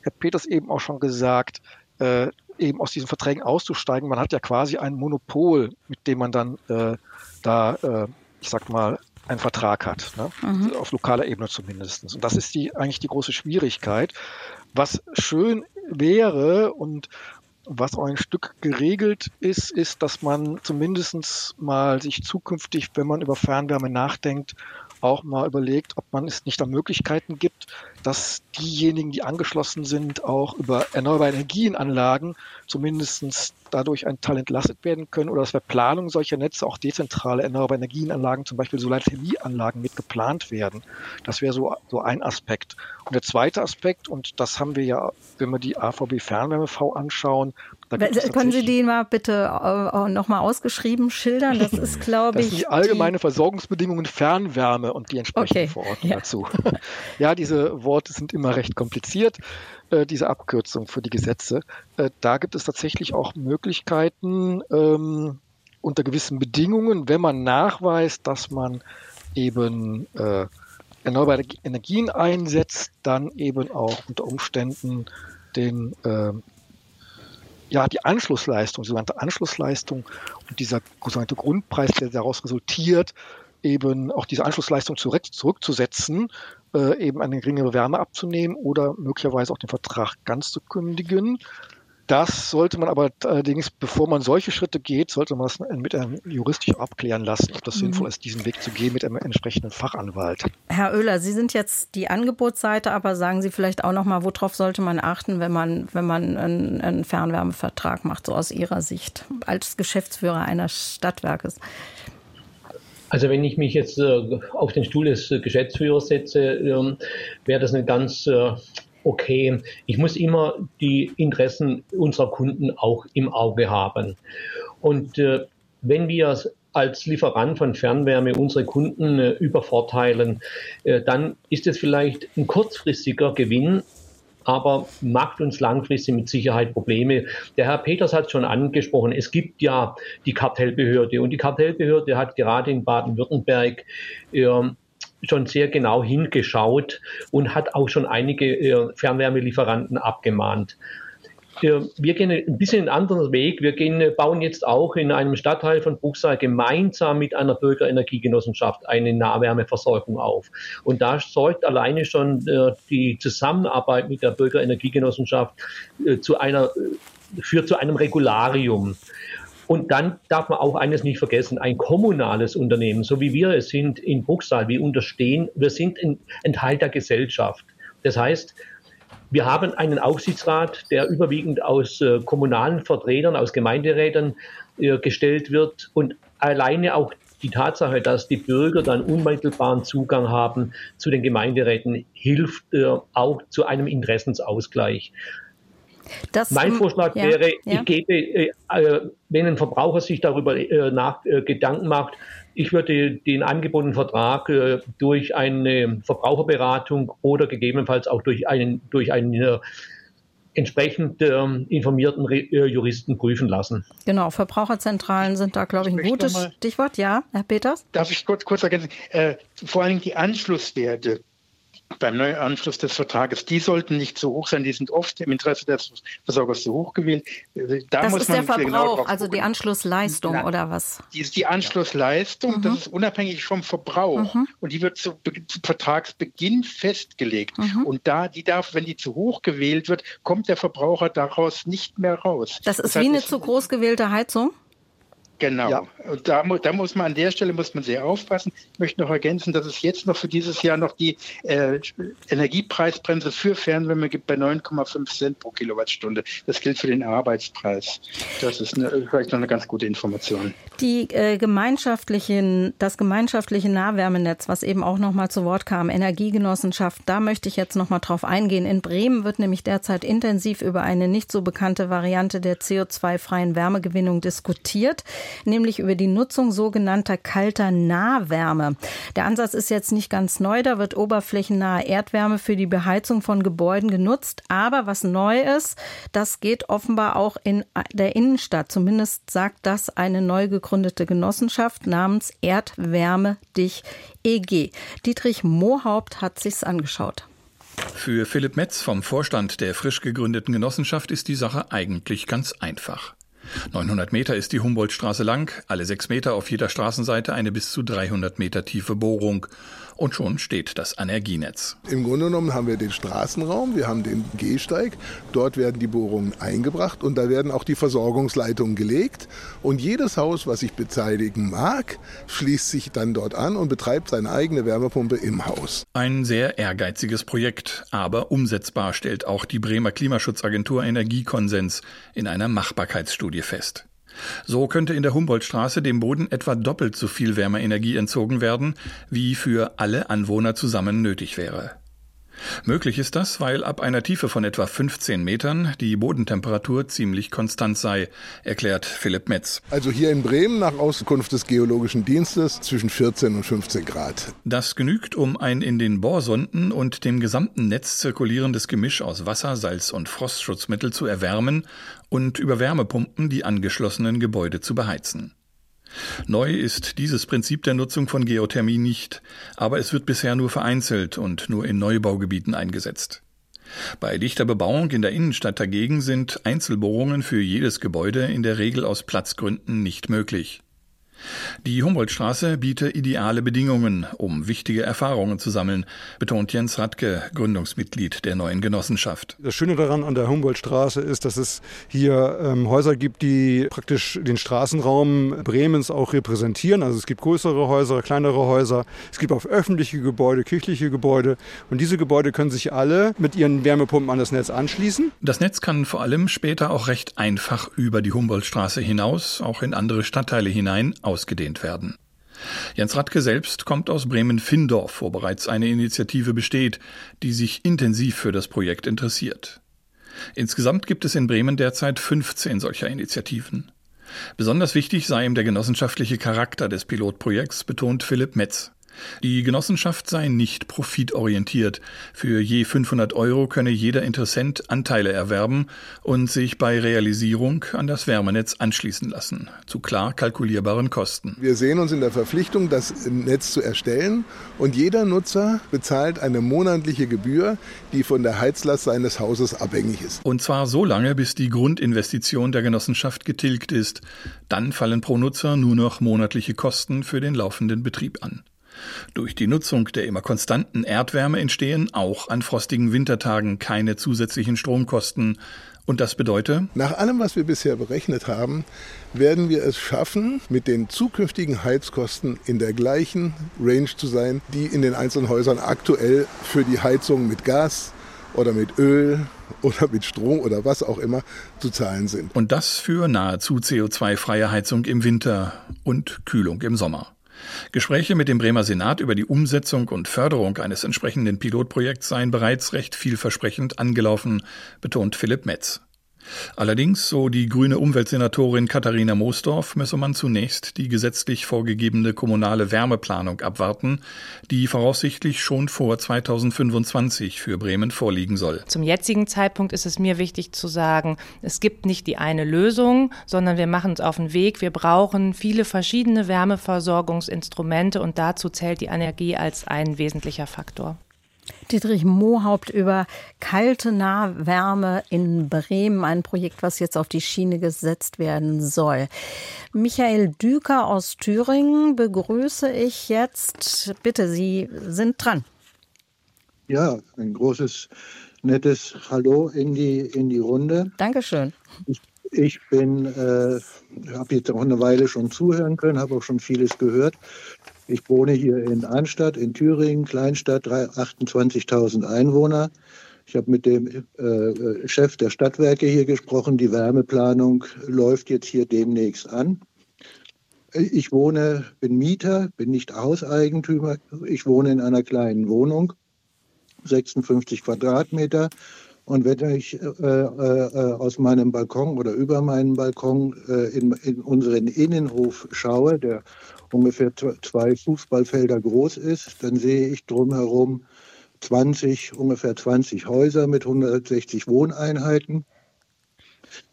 Herr Peters eben auch schon gesagt, äh, eben aus diesen Verträgen auszusteigen. Man hat ja quasi ein Monopol, mit dem man dann äh, da, äh, ich sag mal, einen Vertrag hat, ne? mhm. auf lokaler Ebene zumindest. Und das ist die, eigentlich die große Schwierigkeit. Was schön wäre und was auch ein Stück geregelt ist, ist, dass man zumindest mal sich zukünftig, wenn man über Fernwärme nachdenkt, auch mal überlegt, ob man es nicht da Möglichkeiten gibt, dass diejenigen, die angeschlossen sind, auch über erneuerbare Energienanlagen zumindest dadurch ein Teil entlastet werden können oder dass bei Planung solcher Netze auch dezentrale erneuerbare Energienanlagen, zum Beispiel Solarthermieanlagen mit geplant werden. Das wäre so, so ein Aspekt. Und der zweite Aspekt, und das haben wir ja, wenn wir die AVB Fernwärme V anschauen, können Sie die mal bitte äh, nochmal ausgeschrieben schildern? Das ist, glaube ich. Das sind die allgemeine die... Versorgungsbedingungen Fernwärme und die entsprechenden okay. Verordnung ja. dazu. ja, diese Worte sind immer recht kompliziert, äh, diese Abkürzung für die Gesetze. Äh, da gibt es tatsächlich auch Möglichkeiten, ähm, unter gewissen Bedingungen, wenn man nachweist, dass man eben äh, erneuerbare Energien einsetzt, dann eben auch unter Umständen den äh, ja, die Anschlussleistung, sogenannte Anschlussleistung und dieser sogenannte Grundpreis, der daraus resultiert, eben auch diese Anschlussleistung zurück, zurückzusetzen, äh, eben eine geringere Wärme abzunehmen oder möglicherweise auch den Vertrag ganz zu kündigen. Das sollte man aber allerdings, bevor man solche Schritte geht, sollte man das mit einem juristisch abklären lassen, ob das mhm. sinnvoll ist, diesen Weg zu gehen mit einem entsprechenden Fachanwalt. Herr Oehler, Sie sind jetzt die Angebotsseite, aber sagen Sie vielleicht auch noch mal, worauf sollte man achten, wenn man, wenn man einen, einen Fernwärmevertrag macht, so aus Ihrer Sicht, als Geschäftsführer eines Stadtwerkes? Also wenn ich mich jetzt äh, auf den Stuhl des Geschäftsführers setze, äh, wäre das eine ganz äh, okay, ich muss immer die Interessen unserer Kunden auch im Auge haben. Und äh, wenn wir als Lieferant von Fernwärme unsere Kunden äh, übervorteilen, äh, dann ist es vielleicht ein kurzfristiger Gewinn, aber macht uns langfristig mit Sicherheit Probleme. Der Herr Peters hat schon angesprochen, es gibt ja die Kartellbehörde und die Kartellbehörde hat gerade in Baden-Württemberg äh, schon sehr genau hingeschaut und hat auch schon einige äh, Fernwärmelieferanten abgemahnt. Äh, wir gehen ein bisschen einen anderen Weg. Wir gehen, äh, bauen jetzt auch in einem Stadtteil von Bruchsal gemeinsam mit einer Bürgerenergiegenossenschaft eine Nahwärmeversorgung auf. Und da sorgt alleine schon die Zusammenarbeit mit der Bürgerenergiegenossenschaft zu einer, führt zu einem Regularium. Und dann darf man auch eines nicht vergessen, ein kommunales Unternehmen, so wie wir es sind in Bruchsal, wir unterstehen, wir sind ein, ein Teil der Gesellschaft. Das heißt, wir haben einen Aufsichtsrat, der überwiegend aus äh, kommunalen Vertretern, aus Gemeinderäten äh, gestellt wird und alleine auch die Tatsache, dass die Bürger dann unmittelbaren Zugang haben zu den Gemeinderäten, hilft äh, auch zu einem Interessensausgleich. Das, mein Vorschlag ja, wäre, ja. ich gebe, äh, äh, wenn ein Verbraucher sich darüber äh, nach, äh, Gedanken macht, ich würde den angebotenen Vertrag äh, durch eine Verbraucherberatung oder gegebenenfalls auch durch einen, durch einen äh, entsprechend ähm, informierten Juristen prüfen lassen. Genau, Verbraucherzentralen sind da, glaube ich, ein gutes Stichwort. Ja, Herr Peters? Darf ich kurz, kurz ergänzen? Äh, vor allen Dingen die Anschlusswerte beim Neuanschluss des Vertrages, die sollten nicht so hoch sein, die sind oft im Interesse des Versorgers zu hoch gewählt. Da das ist der genau Verbrauch, genau also die Anschlussleistung Na, oder was? Die ist die Anschlussleistung, mhm. das ist unabhängig vom Verbrauch mhm. und die wird zu, zu Vertragsbeginn festgelegt. Mhm. Und da, die darf, wenn die zu hoch gewählt wird, kommt der Verbraucher daraus nicht mehr raus. Das ist das wie eine zu groß gewählte Heizung? Genau. Ja. Und da, da, muss man an der Stelle muss man sehr aufpassen. Ich möchte noch ergänzen, dass es jetzt noch für dieses Jahr noch die äh, Energiepreisbremse für Fernwärme gibt bei 9,5 Cent pro Kilowattstunde. Das gilt für den Arbeitspreis. Das ist eine, vielleicht noch eine ganz gute Information. Die äh, gemeinschaftlichen, das gemeinschaftliche Nahwärmenetz, was eben auch noch mal zu Wort kam, Energiegenossenschaft, da möchte ich jetzt noch mal drauf eingehen. In Bremen wird nämlich derzeit intensiv über eine nicht so bekannte Variante der CO2-freien Wärmegewinnung diskutiert nämlich über die Nutzung sogenannter kalter Nahwärme. Der Ansatz ist jetzt nicht ganz neu, da wird oberflächennahe Erdwärme für die Beheizung von Gebäuden genutzt. Aber was neu ist, das geht offenbar auch in der Innenstadt. Zumindest sagt das eine neu gegründete Genossenschaft namens Erdwärme Dich EG. Dietrich Mohaupt hat sich's angeschaut. Für Philipp Metz vom Vorstand der frisch gegründeten Genossenschaft ist die Sache eigentlich ganz einfach. 900 Meter ist die Humboldtstraße lang, alle sechs Meter auf jeder Straßenseite eine bis zu 300 Meter tiefe Bohrung. Und schon steht das Energienetz. Im Grunde genommen haben wir den Straßenraum, wir haben den Gehsteig. Dort werden die Bohrungen eingebracht und da werden auch die Versorgungsleitungen gelegt. Und jedes Haus, was sich beteiligen mag, schließt sich dann dort an und betreibt seine eigene Wärmepumpe im Haus. Ein sehr ehrgeiziges Projekt, aber umsetzbar stellt auch die Bremer Klimaschutzagentur Energiekonsens in einer Machbarkeitsstudie fest. So könnte in der Humboldtstraße dem Boden etwa doppelt so viel Wärmeenergie entzogen werden, wie für alle Anwohner zusammen nötig wäre. Möglich ist das, weil ab einer Tiefe von etwa 15 Metern die Bodentemperatur ziemlich konstant sei, erklärt Philipp Metz. Also hier in Bremen nach Auskunft des Geologischen Dienstes zwischen 14 und 15 Grad. Das genügt, um ein in den Bohrsonden und dem gesamten Netz zirkulierendes Gemisch aus Wasser, Salz und Frostschutzmittel zu erwärmen und über Wärmepumpen die angeschlossenen Gebäude zu beheizen. Neu ist dieses Prinzip der Nutzung von Geothermie nicht, aber es wird bisher nur vereinzelt und nur in Neubaugebieten eingesetzt. Bei dichter Bebauung in der Innenstadt dagegen sind Einzelbohrungen für jedes Gebäude in der Regel aus Platzgründen nicht möglich. Die Humboldtstraße biete ideale Bedingungen, um wichtige Erfahrungen zu sammeln, betont Jens Radke, Gründungsmitglied der neuen Genossenschaft. Das Schöne daran an der Humboldtstraße ist, dass es hier ähm, Häuser gibt, die praktisch den Straßenraum Bremens auch repräsentieren. Also es gibt größere Häuser, kleinere Häuser, es gibt auch öffentliche Gebäude, kirchliche Gebäude und diese Gebäude können sich alle mit ihren Wärmepumpen an das Netz anschließen. Das Netz kann vor allem später auch recht einfach über die Humboldtstraße hinaus, auch in andere Stadtteile hinein, ausgedehnt werden. Jens Radke selbst kommt aus Bremen-Findorf, wo bereits eine Initiative besteht, die sich intensiv für das Projekt interessiert. Insgesamt gibt es in Bremen derzeit 15 solcher Initiativen. Besonders wichtig sei ihm der genossenschaftliche Charakter des Pilotprojekts, betont Philipp Metz. Die Genossenschaft sei nicht profitorientiert. Für je 500 Euro könne jeder Interessent Anteile erwerben und sich bei Realisierung an das Wärmenetz anschließen lassen, zu klar kalkulierbaren Kosten. Wir sehen uns in der Verpflichtung, das Netz zu erstellen und jeder Nutzer bezahlt eine monatliche Gebühr, die von der Heizlast seines Hauses abhängig ist. Und zwar so lange, bis die Grundinvestition der Genossenschaft getilgt ist. Dann fallen pro Nutzer nur noch monatliche Kosten für den laufenden Betrieb an. Durch die Nutzung der immer konstanten Erdwärme entstehen auch an frostigen Wintertagen keine zusätzlichen Stromkosten. Und das bedeutet? Nach allem, was wir bisher berechnet haben, werden wir es schaffen, mit den zukünftigen Heizkosten in der gleichen Range zu sein, die in den einzelnen Häusern aktuell für die Heizung mit Gas oder mit Öl oder mit Strom oder was auch immer zu zahlen sind. Und das für nahezu CO2-freie Heizung im Winter und Kühlung im Sommer. Gespräche mit dem Bremer Senat über die Umsetzung und Förderung eines entsprechenden Pilotprojekts seien bereits recht vielversprechend angelaufen, betont Philipp Metz. Allerdings, so die grüne Umweltsenatorin Katharina Moosdorf, müsse man zunächst die gesetzlich vorgegebene kommunale Wärmeplanung abwarten, die voraussichtlich schon vor 2025 für Bremen vorliegen soll. Zum jetzigen Zeitpunkt ist es mir wichtig zu sagen, es gibt nicht die eine Lösung, sondern wir machen uns auf den Weg. Wir brauchen viele verschiedene Wärmeversorgungsinstrumente und dazu zählt die Energie als ein wesentlicher Faktor. Dietrich Mohaupt über kalte Nahwärme in Bremen, ein Projekt, was jetzt auf die Schiene gesetzt werden soll. Michael Düker aus Thüringen begrüße ich jetzt. Bitte, Sie sind dran. Ja, ein großes, nettes Hallo in die, in die Runde. Dankeschön. Ich, ich bin, äh, habe jetzt auch eine Weile schon zuhören können, habe auch schon vieles gehört. Ich wohne hier in Arnstadt, in Thüringen, Kleinstadt, 28.000 Einwohner. Ich habe mit dem äh, Chef der Stadtwerke hier gesprochen. Die Wärmeplanung läuft jetzt hier demnächst an. Ich wohne, bin Mieter, bin nicht Hauseigentümer. Ich wohne in einer kleinen Wohnung, 56 Quadratmeter. Und wenn ich äh, äh, aus meinem Balkon oder über meinen Balkon äh, in, in, unseren Innenhof schaue, der ungefähr zwei Fußballfelder groß ist, dann sehe ich drumherum 20, ungefähr 20 Häuser mit 160 Wohneinheiten.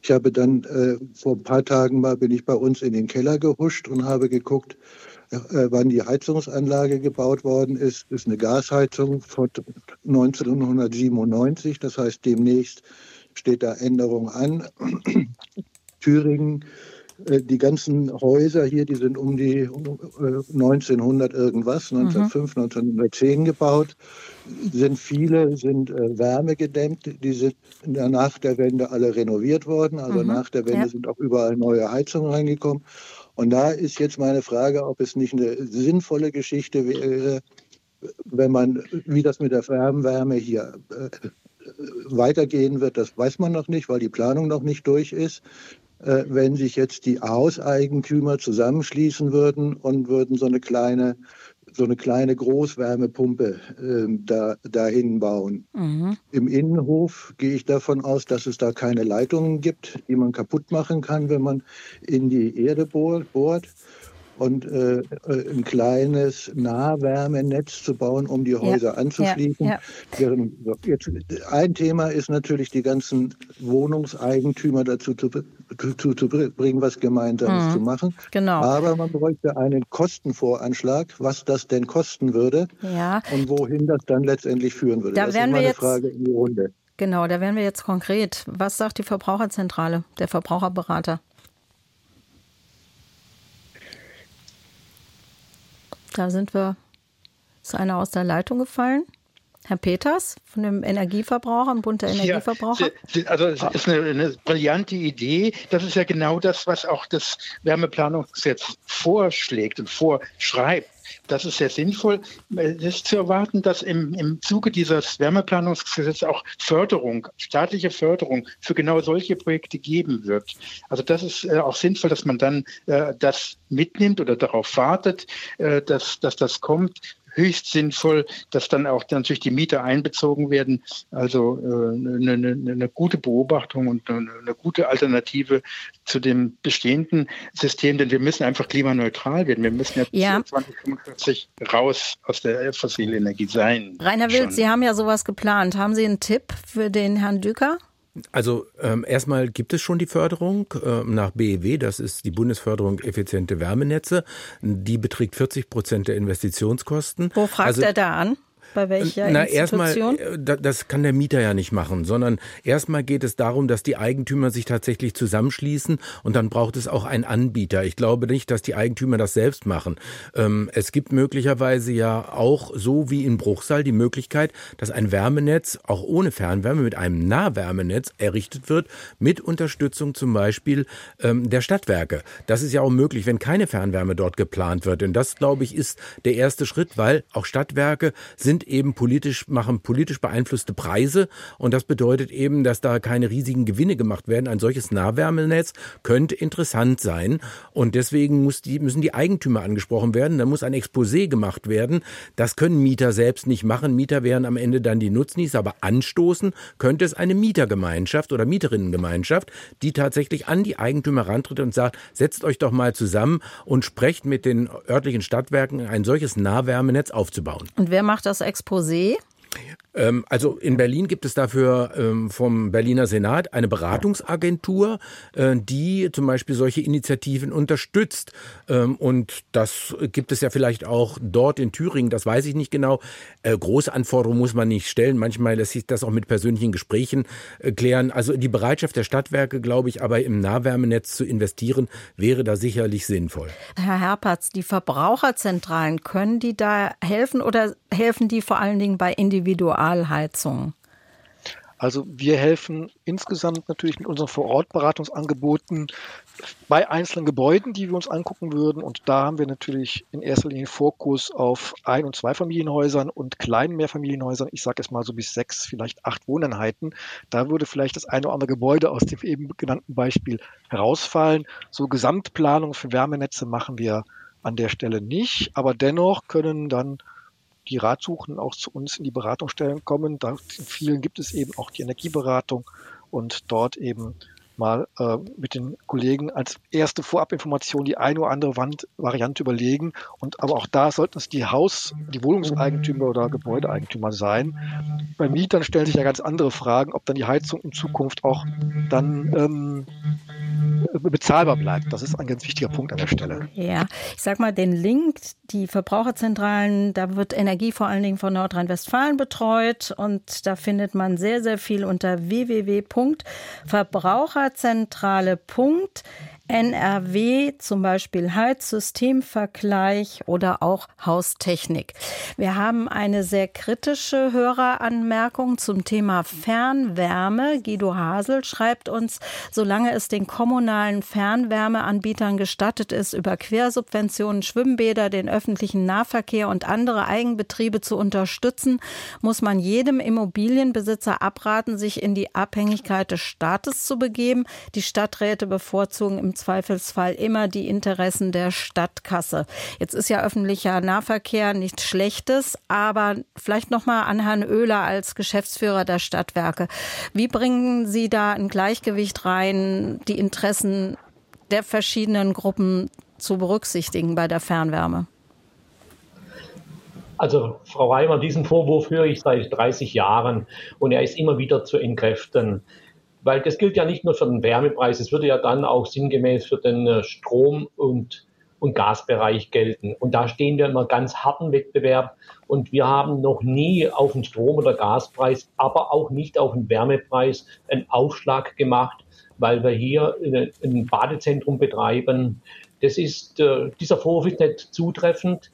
Ich habe dann äh, vor ein paar Tagen mal bin ich bei uns in den Keller gehuscht und habe geguckt, äh, wann die Heizungsanlage gebaut worden ist. Ist eine Gasheizung von 1997. Das heißt, demnächst steht da Änderung an. Thüringen Äh, die ganzen Häuser hier, die sind um die 1900 äh, irgendwas, 1905, mhm. 1910 gebaut, sind viele, sind äh, wärmegedämmt, die sind nach der Wende alle renoviert worden, also mhm. nach der Wende ja. sind auch überall neue Heizungen reingekommen. Und da ist jetzt meine Frage, ob es nicht eine sinnvolle Geschichte wäre, wenn man, wie das mit der Fernwärme hier äh, weitergehen wird, das weiß man noch nicht, weil die Planung noch nicht durch ist. Äh, wenn sich jetzt die Hauseigentümer zusammenschließen würden und würden so eine kleine so eine kleine Großwärmepumpe äh, da, dahin bauen. Mhm. Im Innenhof gehe ich davon aus, dass es da keine Leitungen gibt, die man kaputt machen kann, wenn man in die Erde bohrt und äh, äh, ein kleines Nahwärmenetz zu bauen, um die Häuser ja, anzuschließen. Ja, ja. Jetzt, ein Thema ist natürlich, die ganzen Wohnungseigentümer dazu zu, zu, zu bringen, was Gemeinsames mhm, zu machen. Genau. Aber man bräuchte einen Kostenvoranschlag, was das denn kosten würde und wohin das dann letztendlich führen würde. Da das ist meine jetzt, Frage in die Runde. Genau, da wären wir jetzt konkret. Was sagt die Verbraucherzentrale, der Verbraucherberater? Da sind wir, ist einer aus der Leitung gefallen. Herr Peters von dem Energieverbraucher, im Bund der Energieverbraucher? Ja, also es ist eine, eine, brillante Idee. Das ist ja genau das, was auch das Wärmeplanungsgesetz vorschlägt und vorschreibt. Das ist sehr sinnvoll. Es ist zu erwarten, dass im, im Zuge dieses Wärmeplanungsgesetzes auch Förderung, staatliche Förderung für genau solche Projekte geben wird. Also das ist äh, auch sinnvoll, dass man dann äh, das mitnimmt oder darauf wartet, äh, dass, dass das kommt höchst sinnvoll, dass dann auch natürlich die Mieter einbezogen werden. Also äh, eine, eine, eine, gute Beobachtung und eine, eine, gute Alternative zu dem bestehenden System, denn wir müssen einfach klimaneutral werden. Wir müssen jetzt ja. 2045 raus aus der fossilen Energie sein. Rainer Wild, Sie haben ja sowas geplant. Haben Sie einen Tipp für den Herrn Düker? Also ähm, erstmal gibt es schon die Förderung ähm, nach BEW, das ist die Bundesförderung effiziente Wärmenetze. Die beträgt 40 Prozent der Investitionskosten. Wo fragt also, er da an? Bei welcher Na, Institution? erstmal, äh, das kann der Mieter ja nicht machen, sondern erstmal geht es darum, dass die Eigentümer sich tatsächlich zusammenschließen und dann braucht es auch einen Anbieter. Ich glaube nicht, dass die Eigentümer das selbst machen. Ähm, es gibt möglicherweise ja auch, so wie in Bruchsal, die Möglichkeit, dass ein Wärmenetz auch ohne Fernwärme mit einem Nahwärmenetz errichtet wird, mit Unterstützung zum Beispiel ähm, der Stadtwerke. Das ist ja auch möglich, wenn keine Fernwärme dort geplant wird. Und das, glaube ich, ist der erste Schritt, weil auch Stadtwerke sind eben politisch, machen politisch beeinflusste Preise. Und das bedeutet eben, dass da keine riesigen Gewinne gemacht werden. Ein solches Nahwärmenetz könnte interessant sein. Und deswegen muss die, müssen die Eigentümer angesprochen werden. Da muss ein Exposé gemacht werden. Das können Mieter selbst nicht machen. Mieter wären am Ende dann die Nutznießer. Aber anstoßen könnte es eine Mietergemeinschaft oder Mieterinnengemeinschaft, die tatsächlich an die Eigentümer rantritt und sagt, setzt euch doch mal zusammen und sprecht mit den örtlichen Stadtwerken, ein solches Nahwärmenetz aufzubauen. Und wer macht das Exposé? Ähm, also in Berlin gibt es dafür ähm, vom Berliner Senat eine Beratungsagentur, äh, die zum Beispiel solche Initiativen unterstützt. Ähm, und das gibt es ja vielleicht auch dort in Thüringen, das weiß ich nicht genau. Äh, große Anforderungen muss man nicht stellen. Manchmal lässt sich das auch mit persönlichen Gesprächen äh, klären. Also die Bereitschaft der Stadtwerke, glaube ich, aber im Nahwärmenetz zu investieren, wäre da sicherlich sinnvoll. Herr Herpertz, die Verbraucherzentralen, können die da helfen oder helfen die vor allen Dingen bei Individual Zentralheizung? Also wir helfen insgesamt natürlich mit unseren Vorortberatungsangeboten bei einzelnen Gebäuden, die wir uns angucken würden. Und da haben wir natürlich in erster Linie Fokus auf Ein- und Zweifamilienhäusern und kleinen Mehrfamilienhäusern. Ich sage es mal so bis sechs, vielleicht acht Wohneinheiten. Da würde vielleicht das eine oder andere Gebäude aus dem eben genannten Beispiel herausfallen. So Gesamtplanung für Wärmenetze machen wir an der Stelle nicht. Aber dennoch können dann die Ratsuchenden auch zu uns in die Beratungsstellen kommen. Da in vielen gibt es eben auch die Energieberatung und dort eben mal äh, mit den Kollegen als erste Vorabinformation die eine oder andere Wand Variante überlegen. Und aber auch da sollten es die Haus-, die Wohnungseigentümer oder Gebäudeeigentümer sein. Bei Mietern stellen sich ja ganz andere Fragen, ob dann die Heizung in Zukunft auch dann ähm, bezahlbar bleibt. Das ist ein ganz wichtiger Punkt an der Stelle. Ja, ich sag mal, den Link, die Verbraucherzentralen, da wird Energie vor allen Dingen von Nordrhein-Westfalen betreut und da findet man sehr, sehr viel unter www.verbraucherzentrale.de NRW, zum Beispiel Heizsystemvergleich oder auch Haustechnik. Wir haben eine sehr kritische Höreranmerkung zum Thema Fernwärme. Guido Hasel schreibt uns, solange es den kommunalen Fernwärmeanbietern gestattet ist, über Quersubventionen Schwimmbäder, den öffentlichen Nahverkehr und andere Eigenbetriebe zu unterstützen, muss man jedem Immobilienbesitzer abraten, sich in die Abhängigkeit des Staates zu begeben. Die Stadträte bevorzugen im Zweifelsfall immer die Interessen der Stadtkasse. Jetzt ist ja öffentlicher Nahverkehr nichts Schlechtes, aber vielleicht noch mal an Herrn Oehler als Geschäftsführer der Stadtwerke. Wie bringen Sie da ein Gleichgewicht rein, die Interessen der verschiedenen Gruppen zu berücksichtigen bei der Fernwärme? Also, Frau Reimer, diesen Vorwurf höre ich seit 30 Jahren und er ist immer wieder zu entkräften weil das gilt ja nicht nur für den Wärmepreis, es würde ja dann auch sinngemäß für den äh, Strom- und, und Gasbereich gelten. Und da stehen wir immer ganz harten Wettbewerb und wir haben noch nie auf den Strom- oder Gaspreis, aber auch nicht auf den Wärmepreis einen Aufschlag gemacht, weil wir hier ein Badezentrum betreiben. Das ist, äh, dieser Vorwurf ist nicht zutreffend.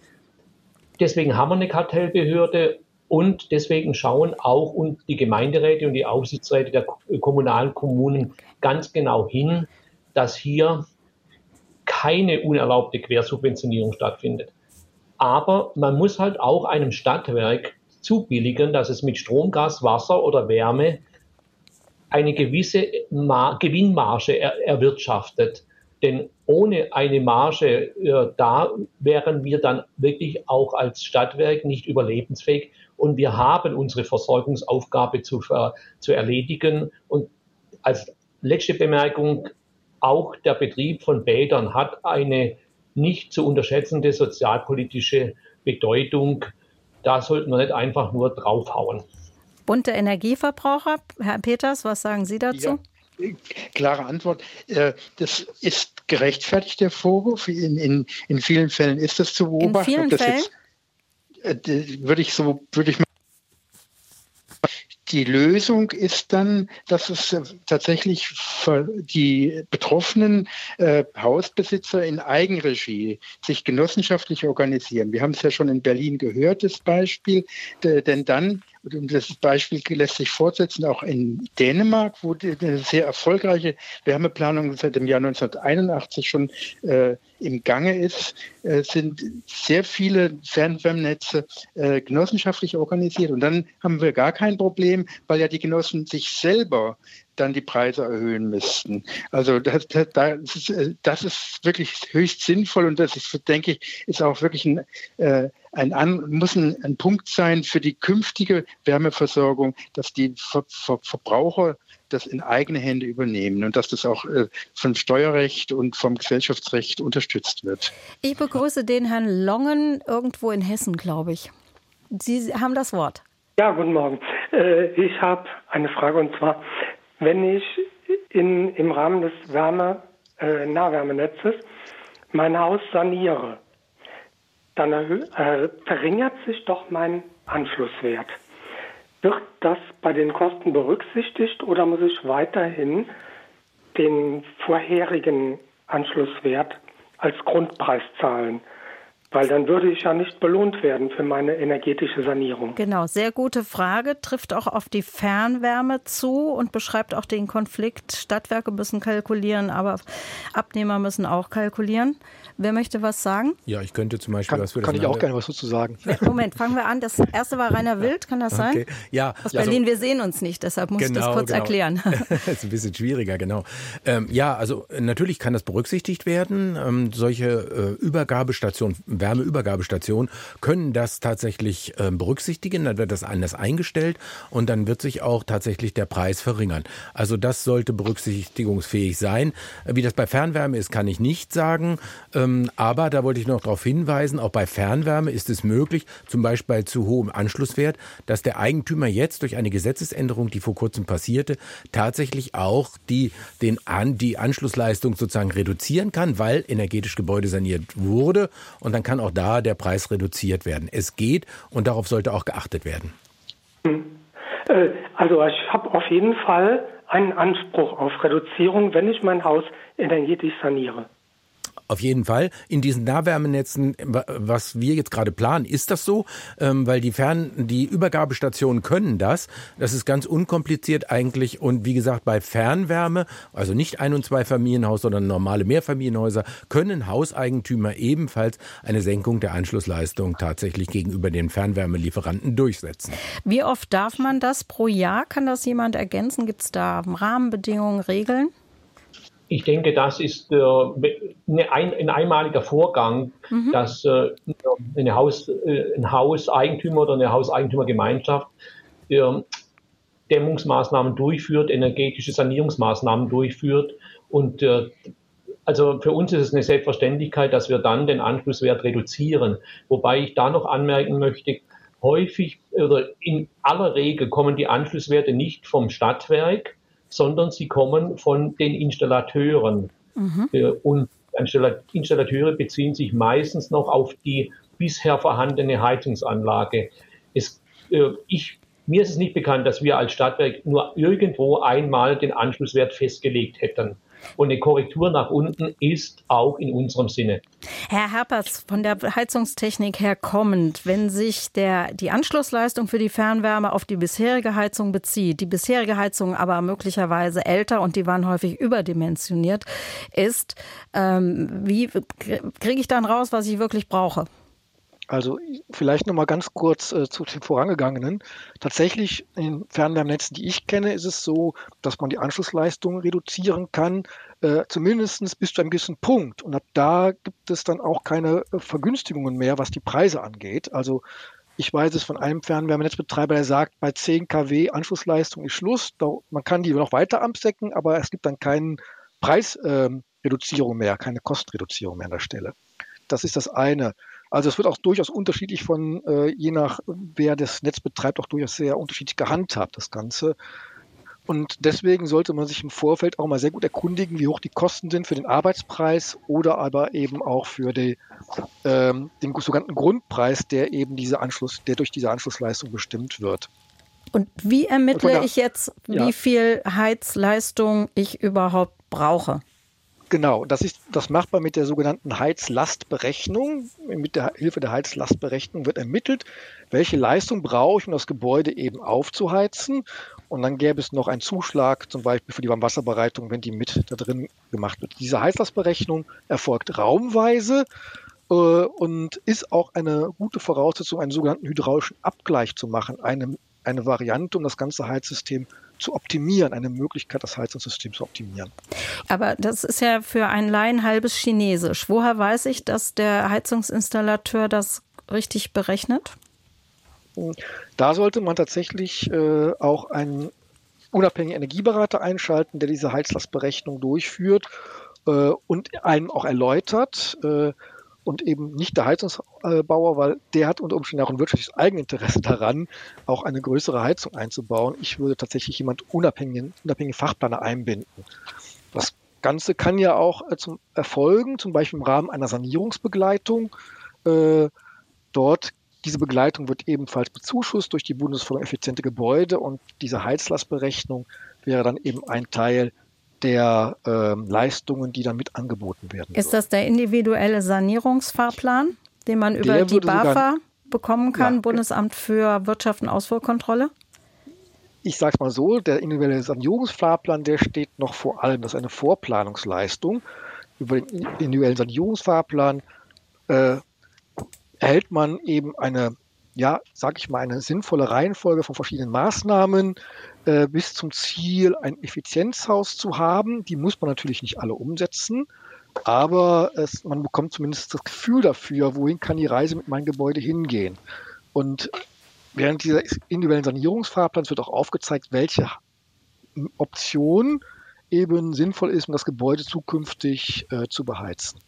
Deswegen haben wir eine Kartellbehörde und deswegen schauen auch die Gemeinderäte und die Aufsichtsräte der kommunalen Kommunen ganz genau hin, dass hier keine unerlaubte Quersubventionierung stattfindet. Aber man muss halt auch einem Stadtwerk zubilligen, dass es mit Strom, Gas, Wasser oder Wärme eine gewisse Ma Gewinnmarge er erwirtschaftet. Denn ohne eine Marge äh, da wären wir dann wirklich auch als Stadtwerk nicht überlebensfähig und wir haben unsere Versorgungsaufgabe zu, zu erledigen. Und als letzte Bemerkung, auch der Betrieb von Bädern hat eine nicht zu unterschätzende sozialpolitische Bedeutung. Da sollten wir nicht einfach nur draufhauen. Bunte Energieverbraucher, Herr Peters, was sagen Sie dazu? Ja klare Antwort. Äh, das ist gerechtfertigt, der Vorwurf. In, in, in vielen Fällen ist das zu beobachten. In vielen Fällen? Jetzt, äh, würde ich so, würde ich die Lösung ist dann, dass es äh, tatsächlich die betroffenen äh, Hausbesitzer in Eigenregie sich genossenschaftlich organisieren. Wir haben es ja schon in Berlin gehört, das Beispiel, denn dann und das Beispiel lässt sich fortsetzen, auch in Dänemark, wo eine sehr erfolgreiche Wärmeplanung seit dem Jahr 1981 schon äh, im Gange ist, äh, sind sehr viele Fernwärmenetze äh, genossenschaftlich organisiert. Und dann haben wir gar kein Problem, weil ja die Genossen sich selber dann die Preise erhöhen müssten. Also das, das, das, ist, äh, das ist, wirklich höchst sinnvoll und das ist, denke ich, ist auch wirklich ein, äh, ein, ein muss ein, ein, Punkt sein für die künftige Wärmeversorgung, dass die Ver, Ver, Verbraucher das in eigene Hände übernehmen und dass das auch äh, vom Steuerrecht und vom Gesellschaftsrecht unterstützt wird. Ich begrüße den Herrn Longen irgendwo in Hessen, glaube ich. Sie haben das Wort. Ja, guten Morgen. Äh, ich habe eine Frage und zwar, wenn ich in, im Rahmen des Wärme, äh, Nahwärmenetzes mein Haus saniere, dann äh, verringert sich doch mein Anschlusswert. Wird das bei den Kosten berücksichtigt oder muss ich weiterhin den vorherigen Anschlusswert als Grundpreis zahlen? Weil dann würde ich ja nicht belohnt werden für meine energetische Sanierung. Genau, sehr gute Frage. Trifft auch auf die Fernwärme zu und beschreibt auch den Konflikt. Stadtwerke müssen kalkulieren, aber Abnehmer müssen auch kalkulieren. Wer möchte was sagen? Ja, ich könnte zum Beispiel kann, was für das Kann ich auch gerne was dazu sagen. Moment, fangen wir an. Das erste war Rainer Wild, kann das sein? Okay. Ja. Aus Berlin, also, wir sehen uns nicht, deshalb muss genau, ich das kurz genau. erklären. das ist ein bisschen schwieriger, genau. Ähm, ja, also natürlich kann das berücksichtigt werden. Ähm, solche äh, Übergabestationen, Wärmeübergabestationen können das tatsächlich äh, berücksichtigen. Dann wird das anders eingestellt und dann wird sich auch tatsächlich der Preis verringern. Also das sollte berücksichtigungsfähig sein. Wie das bei Fernwärme ist, kann ich nicht sagen. Äh, ähm, aber da wollte ich noch darauf hinweisen, auch bei Fernwärme ist es möglich, zum Beispiel bei zu hohem Anschlusswert, dass der Eigentümer jetzt durch eine Gesetzesänderung, die vor kurzem passierte, tatsächlich auch die, den An, die Anschlussleistung sozusagen reduzieren kann, weil energetisch Gebäude saniert wurde. Und dann kann auch da der Preis reduziert werden. Es geht und darauf sollte auch geachtet werden. Hm. Äh, also ich habe auf jeden Fall einen Anspruch auf Reduzierung, wenn ich mein Haus energetisch saniere? Auf jeden Fall. In diesen Nahwärmenetzen, was wir jetzt gerade planen, ist das so, ähm, weil die Fern, die Übergabestationen können das. Das ist ganz unkompliziert eigentlich. Und wie gesagt, bei Fernwärme, also nicht ein- und zwei Familienhaus, sondern normale Mehrfamilienhäuser, können Hauseigentümer ebenfalls eine Senkung der Anschlussleistung tatsächlich gegenüber den Fernwärmelieferanten durchsetzen. Wie oft darf man das pro Jahr? Kann das jemand ergänzen? Gibt es da Rahmenbedingungen, Regeln? Ich denke, das ist äh, ein, ein, einmaliger Vorgang, mhm. dass äh, eine Haus, äh, ein Hauseigentümer oder eine Hauseigentümergemeinschaft äh, Dämmungsmaßnahmen durchführt, energetische Sanierungsmaßnahmen durchführt. Und äh, also für uns ist es eine Selbstverständlichkeit, dass wir dann den Anschlusswert reduzieren. Wobei ich da noch anmerken möchte, häufig oder in aller Regel kommen die Anschlusswerte nicht vom Stadtwerk, sondern sie kommen von den Installateuren. Mhm. Äh, und Installateure beziehen sich meistens noch auf die bisher vorhandene Heizungsanlage. Es, äh, ich, mir ist es nicht bekannt, dass wir als Stadtwerk nur irgendwo einmal den Anschlusswert festgelegt hätten. Und eine Korrektur nach unten ist auch in unserem Sinne. Herr Herpers, von der Heizungstechnik her kommend, wenn sich der, die Anschlussleistung für die Fernwärme auf die bisherige Heizung bezieht, die bisherige Heizung aber möglicherweise älter und die waren häufig überdimensioniert ist, ähm, wie kriege ich dann raus, was ich wirklich brauche? Also vielleicht noch mal ganz kurz äh, zu den vorangegangenen. Tatsächlich in Fernwärmenetzen, die ich kenne, ist es so, dass man die Anschlussleistung reduzieren kann, äh, zumindest bis zu einem gewissen Punkt. Und ab da gibt es dann auch keine äh, Vergünstigungen mehr, was die Preise angeht. Also ich weiß es von einem Fernwärmenetzbetreiber, der sagt, bei 10 kW Anschlussleistung ist Schluss. Man kann die noch weiter absecken, aber es gibt dann keine Preisreduzierung ähm, mehr, keine Kostenreduzierung mehr an der Stelle. Das ist das eine. Also es wird auch durchaus unterschiedlich von, äh, je nach wer das Netz betreibt, auch durchaus sehr unterschiedlich gehandhabt, das Ganze. Und deswegen sollte man sich im Vorfeld auch mal sehr gut erkundigen, wie hoch die Kosten sind für den Arbeitspreis oder aber eben auch für die, ähm, den sogenannten Grundpreis, der eben diese Anschluss, der durch diese Anschlussleistung bestimmt wird. Und wie ermittle Und ich jetzt, wie ja. viel Heizleistung ich überhaupt brauche? Genau, das, ist, das macht man mit der sogenannten Heizlastberechnung. Mit der Hilfe der Heizlastberechnung wird ermittelt, welche Leistung brauche ich, um das Gebäude eben aufzuheizen. Und dann gäbe es noch einen Zuschlag, zum Beispiel für die Warmwasserbereitung, wenn die mit da drin gemacht wird. Diese Heizlastberechnung erfolgt raumweise äh, und ist auch eine gute Voraussetzung, einen sogenannten hydraulischen Abgleich zu machen. Eine, eine Variante, um das ganze Heizsystem zu optimieren, eine Möglichkeit, das Heizungssystem zu optimieren. Aber das ist ja für einen Laien halbes Chinesisch. Woher weiß ich, dass der Heizungsinstallateur das richtig berechnet? Da sollte man tatsächlich äh, auch einen unabhängigen Energieberater einschalten, der diese Heizlastberechnung durchführt äh, und einem auch erläutert, äh, und eben nicht der Heizungsbauer, weil der hat unter Umständen auch ein wirtschaftliches Eigeninteresse daran, auch eine größere Heizung einzubauen. Ich würde tatsächlich jemand unabhängigen, unabhängigen Fachplaner einbinden. Das Ganze kann ja auch äh, zum erfolgen, zum Beispiel im Rahmen einer Sanierungsbegleitung. Äh, dort diese Begleitung wird ebenfalls bezuschusst durch die Bundesförderung effiziente Gebäude und diese Heizlastberechnung wäre dann eben ein Teil der äh, Leistungen, die dann mit angeboten werden. Ist das der individuelle Sanierungsfahrplan, den man über der die BAFA bekommen kann, ja, Bundesamt für Wirtschaft und Ausfuhrkontrolle? Ich sage es mal so, der individuelle Sanierungsfahrplan, der steht noch vor allem, das ist eine Vorplanungsleistung. Über den individuellen Sanierungsfahrplan äh, erhält man eben eine ja, sage ich mal, eine sinnvolle Reihenfolge von verschiedenen Maßnahmen äh, bis zum Ziel, ein Effizienzhaus zu haben. Die muss man natürlich nicht alle umsetzen, aber es, man bekommt zumindest das Gefühl dafür, wohin kann die Reise mit meinem Gebäude hingehen. Und während dieser individuellen Sanierungsfahrplans wird auch aufgezeigt, welche Option eben sinnvoll ist, um das Gebäude zukünftig äh, zu beheizen.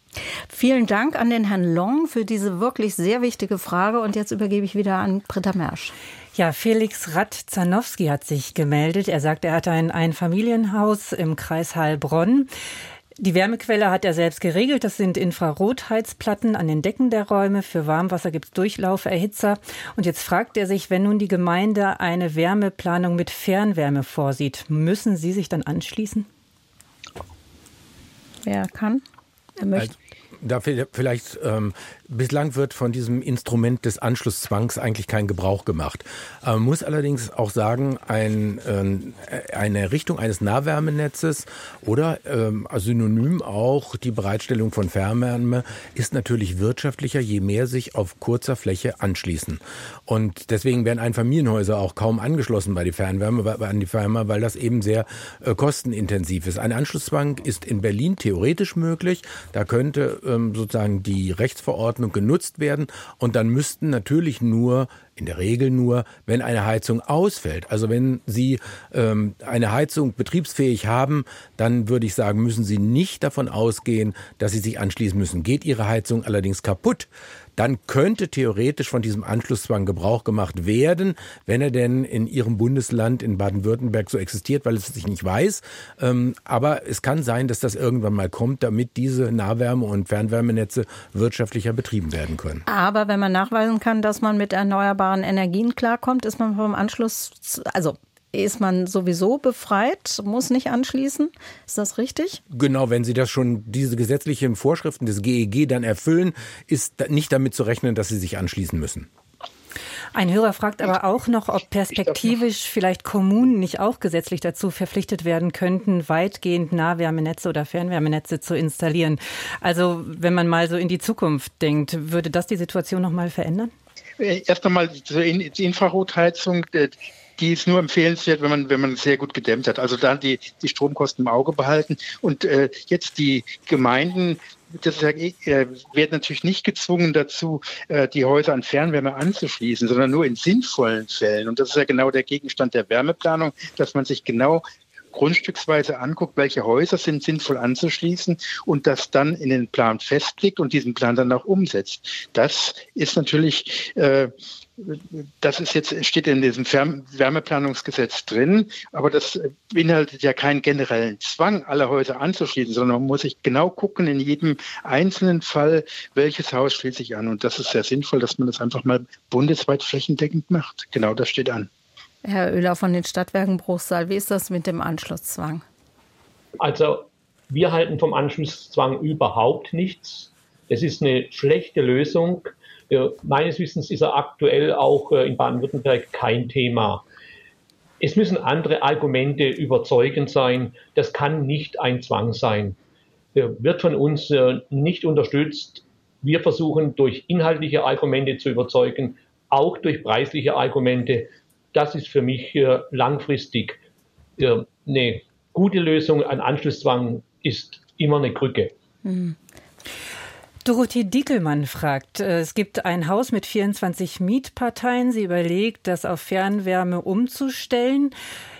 Vielen Dank an den Herrn Long für diese wirklich sehr wichtige Frage. Und jetzt übergebe ich wieder an Britta Mersch. Ja, Felix Radt-Zanowski hat sich gemeldet. Er sagt, er hat ein Einfamilienhaus im Kreis Heilbronn. Die Wärmequelle hat er selbst geregelt. Das sind Infrarotheizplatten an den Decken der Räume. Für Warmwasser gibt es Durchlauferhitzer. Und jetzt fragt er sich, wenn nun die Gemeinde eine Wärmeplanung mit Fernwärme vorsieht, müssen Sie sich dann anschließen? Wer kann? Er möchte. Also, da vielleicht ähm, Bislang wird von diesem Instrument des Anschlusszwangs eigentlich kein Gebrauch gemacht. Man muss allerdings auch sagen, ein, äh, eine Errichtung eines Nahwärmenetzes oder ähm, synonym auch die Bereitstellung von Fernwärme ist natürlich wirtschaftlicher, je mehr sich auf kurzer Fläche anschließen. Und deswegen werden Einfamilienhäuser auch kaum angeschlossen bei die Fernwärme, an die Fernwärme, weil das eben sehr äh, kostenintensiv ist. Ein Anschlusszwang ist in Berlin theoretisch möglich. Da könnte ähm, sozusagen die Rechtsverordnung Ordnung genutzt werden. Und dann müssten natürlich nur, in der Regel nur, wenn eine Heizung ausfällt, also wenn Sie ähm, eine Heizung betriebsfähig haben, dann würde ich sagen, müssen Sie nicht davon ausgehen, dass Sie sich anschließen müssen. Geht Ihre Heizung allerdings kaputt, dann könnte theoretisch von diesem Anschlusszwang Gebrauch gemacht werden, wenn er denn in Ihrem Bundesland in Baden-Württemberg so existiert, weil es sich nicht weiß. Ähm, aber es kann sein, dass das irgendwann mal kommt, damit diese Nahwärme- und Fernwärmenetze wirtschaftlicher betrieben werden können. Aber wenn man nachweisen kann, dass man mit erneuerbaren Energien klarkommt, ist man vom Anschluss, also ist man sowieso befreit, muss nicht anschließen. Ist das richtig? Genau, wenn Sie das schon, diese gesetzlichen Vorschriften des GEG dann erfüllen, ist nicht damit zu rechnen, dass Sie sich anschließen müssen. Ein Hörer fragt aber auch noch, ob perspektivisch vielleicht Kommunen nicht auch gesetzlich dazu verpflichtet werden könnten, weitgehend Nahwärmenetze oder Fernwärmenetze zu installieren. Also wenn man mal so in die Zukunft denkt, würde das die Situation noch mal verändern? Äh, erst einmal die Infrarotheizung die ist nur empfehlenswert, wenn man, wenn man sehr gut gedämmt hat. Also dann die, die Stromkosten im Auge behalten. Und äh, jetzt die Gemeinden das äh, werden natürlich nicht gezwungen dazu, äh, die Häuser an Fernwärme anzuschließen, sondern nur in sinnvollen Fällen. Und das ist ja genau der Gegenstand der Wärmeplanung, dass man sich genau grundstücksweise anguckt, welche Häuser sind sinnvoll anzuschließen und das dann in den Plan festlegt und diesen Plan dann auch umsetzt. Das ist natürlich äh, das ist jetzt, steht in diesem Wärmeplanungsgesetz drin, aber das beinhaltet ja keinen generellen Zwang, alle Häuser anzuschließen, sondern man muss sich genau gucken in jedem einzelnen Fall, welches Haus schließt sich an. Und das ist sehr sinnvoll, dass man das einfach mal bundesweit flächendeckend macht. Genau das steht an. Herr Oehler von den Stadtwerken Bruchsal, wie ist das mit dem Anschlusszwang? Also wir halten vom Anschlusszwang überhaupt nichts. Es ist eine schlechte Lösung. Meines Wissens ist er aktuell auch äh, in Baden-Württemberg kein Thema. Es müssen andere Argumente überzeugend sein. Das kann nicht ein Zwang sein. Der wird von uns äh, nicht unterstützt. Wir versuchen durch inhaltliche Argumente zu überzeugen, auch durch preisliche Argumente. Das ist für mich äh, langfristig eine gute Lösung. Ein Anschlusszwang ist immer eine Krücke. Mhm. Dorothee Dickelmann fragt, äh, es gibt ein Haus mit 24 Mietparteien. Sie überlegt, das auf Fernwärme umzustellen.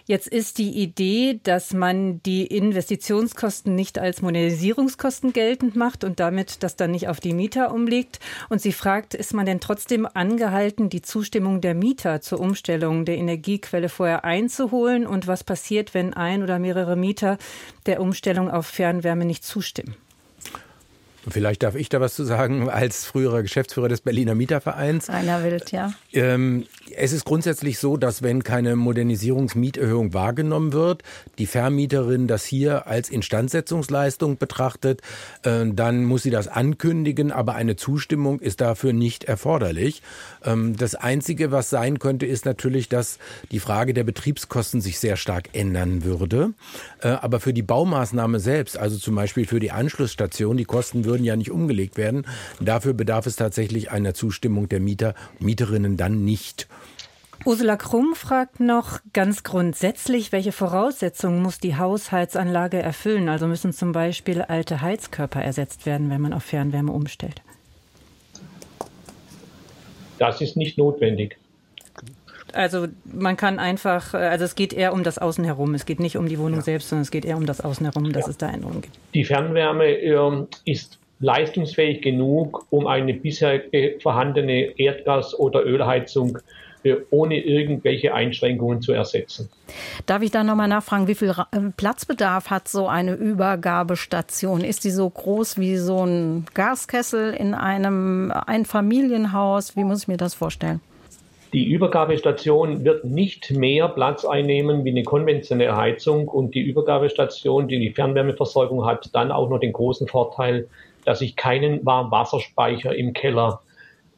Jetzt ist die Idee, dass man die Investitionskosten nicht als Modernisierungskosten geltend macht und damit das dann nicht auf die Mieter umlegt. Und sie fragt, ist man denn trotzdem angehalten, die Zustimmung der Mieter zur Umstellung der Energiequelle vorher einzuholen? Und was passiert, wenn ein oder mehrere Mieter der Umstellung auf Fernwärme nicht zustimmen? Vielleicht darf ich da was zu sagen als früherer Geschäftsführer des Berliner Mietervereins. Einer Wild, ja. Ähm, es ist grundsätzlich so, dass wenn keine Modernisierungsmieterhöhung wahrgenommen wird, die Vermieterin das hier als Instandsetzungsleistung betrachtet, äh, dann muss sie das ankündigen, aber eine Zustimmung ist dafür nicht erforderlich. Ähm, das Einzige, was sein könnte, ist natürlich, dass die Frage der Betriebskosten sich sehr stark ändern würde. Äh, aber für die Baumaßnahme selbst, also zum Beispiel für die Anschlussstation, die Kosten würden ja nicht umgelegt werden. Dafür bedarf es tatsächlich einer Zustimmung der Mieter, Mieterinnen dann nicht. Ursula Krumm fragt noch ganz grundsätzlich, welche Voraussetzungen muss die Hausheizanlage erfüllen? Also müssen zum Beispiel alte Heizkörper ersetzt werden, wenn man auf Fernwärme umstellt? Das ist nicht notwendig. Also man kann einfach, äh, also es geht eher um das Außen herum. Es geht nicht um die Wohnung ja. selbst, sondern es geht eher um das Außen herum, dass ja. es da Änderungen gibt. Die Fernwärme äh, ist leistungsfähig genug, um eine bisher vorhandene Erdgas- oder Ölheizung ohne irgendwelche Einschränkungen zu ersetzen. Darf ich da nochmal nachfragen, wie viel äh, Platzbedarf hat so eine Übergabestation? Ist die so groß wie so ein Gaskessel in einem Einfamilienhaus? Wie muss ich mir das vorstellen? Die Übergabestation wird nicht mehr Platz einnehmen wie eine konventionelle Heizung und die Übergabestation, die die Fernwärmeversorgung hat, dann auch noch den großen Vorteil, dass ich keinen Warmwasserspeicher im Keller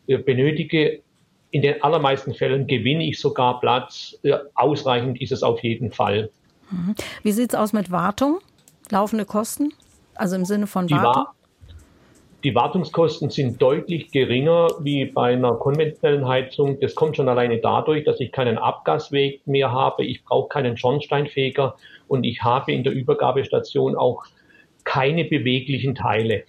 äh, benötige. In den allermeisten Fällen gewinne ich sogar Platz. Äh, ausreichend ist es auf jeden Fall. Mhm. Wie sieht es aus mit Wartung? Laufende Kosten? Also im Sinne von Wartung? Die Wartungskosten sind deutlich geringer wie bei einer konventionellen Heizung. Das kommt schon alleine dadurch, dass ich keinen Abgasweg mehr habe. Ich brauche keinen Schornsteinfeger und ich habe in der Übergabestation auch keine beweglichen Teile.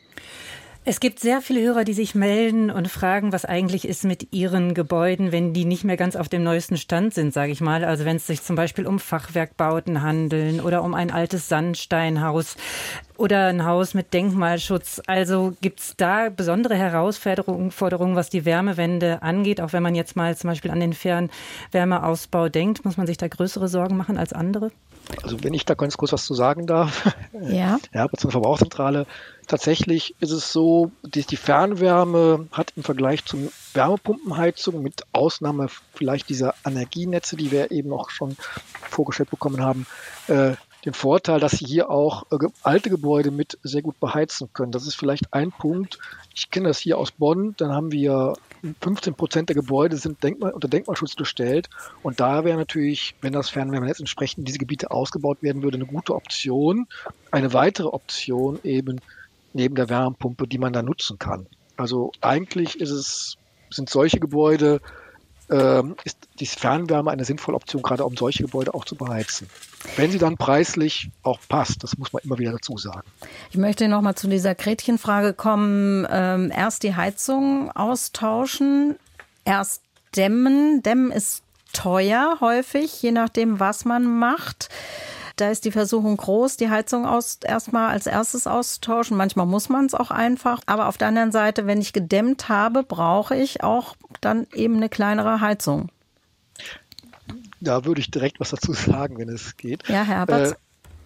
Es gibt sehr viele Hörer, die sich melden und fragen, was eigentlich ist mit ihren Gebäuden, wenn die nicht mehr ganz auf dem neuesten Stand sind, sage ich mal. Also wenn es sich zum Beispiel um Fachwerkbauten handeln oder um ein altes Sandsteinhaus oder ein Haus mit Denkmalschutz. Also gibt es da besondere Herausforderungen, was die Wärmewende angeht? Auch wenn man jetzt mal zum Beispiel an den Fernwärmeausbau denkt, muss man sich da größere Sorgen machen als andere? Also wenn ich da ganz kurz was zu sagen darf. Ja. Ja, zur Verbrauchszentrale. Tatsächlich ist es so, die, die Fernwärme hat im Vergleich zur Wärmepumpenheizung mit Ausnahme vielleicht dieser Energienetze, die wir eben auch schon vorgestellt bekommen haben, äh, den Vorteil, dass sie hier auch äh, alte Gebäude mit sehr gut beheizen können. Das ist vielleicht ein Punkt. Ich kenne das hier aus Bonn. Dann haben wir 15 Prozent der Gebäude sind Denkmal, unter Denkmalschutz gestellt. Und da wäre natürlich, wenn das Fernwärmenetz entsprechend diese Gebiete ausgebaut werden würde, eine gute Option. Eine weitere Option eben neben der Wärmepumpe, die man da nutzen kann. Also eigentlich es, sind solche Gebäude ähm, ist die Fernwärme eine sinnvolle Option, gerade um solche Gebäude auch zu beheizen. Wenn sie dann preislich auch passt, das muss man immer wieder dazu sagen. Ich möchte noch mal zu dieser Gretchenfrage kommen. Ähm, erst die Heizung austauschen, erst dämmen. Dämmen ist teuer häufig, je nachdem, was man macht. Da ist die Versuchung groß, die Heizung aus, erstmal als erstes auszutauschen. Manchmal muss man es auch einfach. Aber auf der anderen Seite, wenn ich gedämmt habe, brauche ich auch dann eben eine kleinere Heizung. Da würde ich direkt was dazu sagen, wenn es geht. Ja, Herr Herberts. Äh,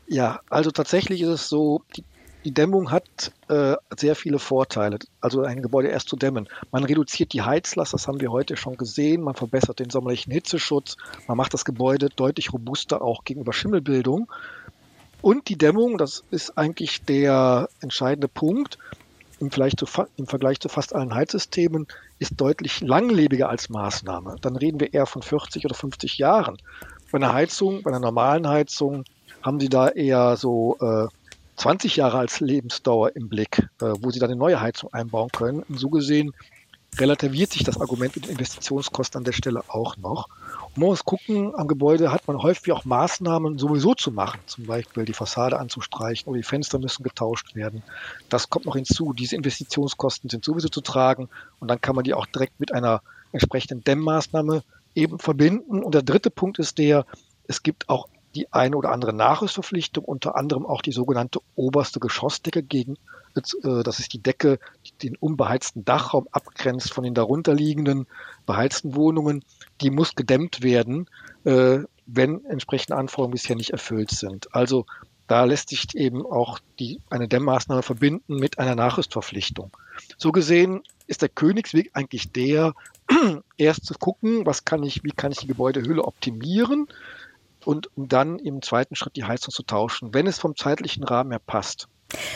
ja, also tatsächlich ist es so, die, die Dämmung hat äh, sehr viele Vorteile, also ein Gebäude erst zu dämmen. Man reduziert die Heizlast, das haben wir heute schon gesehen, man verbessert den sommerlichen Hitzeschutz, man macht das Gebäude deutlich robuster auch gegenüber Schimmelbildung. Und die Dämmung, das ist eigentlich der entscheidende Punkt, im, zu, im Vergleich zu fast allen Heizsystemen, ist deutlich langlebiger als Maßnahme. Dann reden wir eher von 40 oder 50 Jahren. Bei einer Heizung, bei einer normalen Heizung, haben Sie da eher so äh, 20 Jahre als Lebensdauer im Blick, äh, wo sie dann eine neue Heizung einbauen können. Und so gesehen relativiert sich das Argument mit den Investitionskosten an der Stelle auch noch. Und man muss gucken, am Gebäude hat man häufig auch Maßnahmen sowieso zu machen, zum Beispiel die Fassade anzustreichen oder die Fenster müssen getauscht werden. Das kommt noch hinzu. Diese Investitionskosten sind sowieso zu tragen und dann kann man die auch direkt mit einer entsprechenden Dämmmaßnahme eben verbinden. Und der dritte Punkt ist der, es gibt auch die eine oder andere Nachrüstverpflichtung, unter anderem auch die sogenannte oberste Geschossdecke gegen, äh, das ist die Decke, die den unbeheizten Dachraum abgrenzt von den darunterliegenden beheizten Wohnungen. Die muss gedämmt werden, äh, wenn entsprechende Anforderungen bisher nicht erfüllt sind. Also da lässt sich eben auch die, eine Dämmmaßnahme verbinden mit einer Nachrüstverpflichtung. So gesehen ist der Königsweg eigentlich der, erst zu gucken, was kann ich, wie kann ich die Gebäudehülle optimieren, und um dann im zweiten Schritt die Heizung zu tauschen, wenn es vom zeitlichen Rahmen her passt.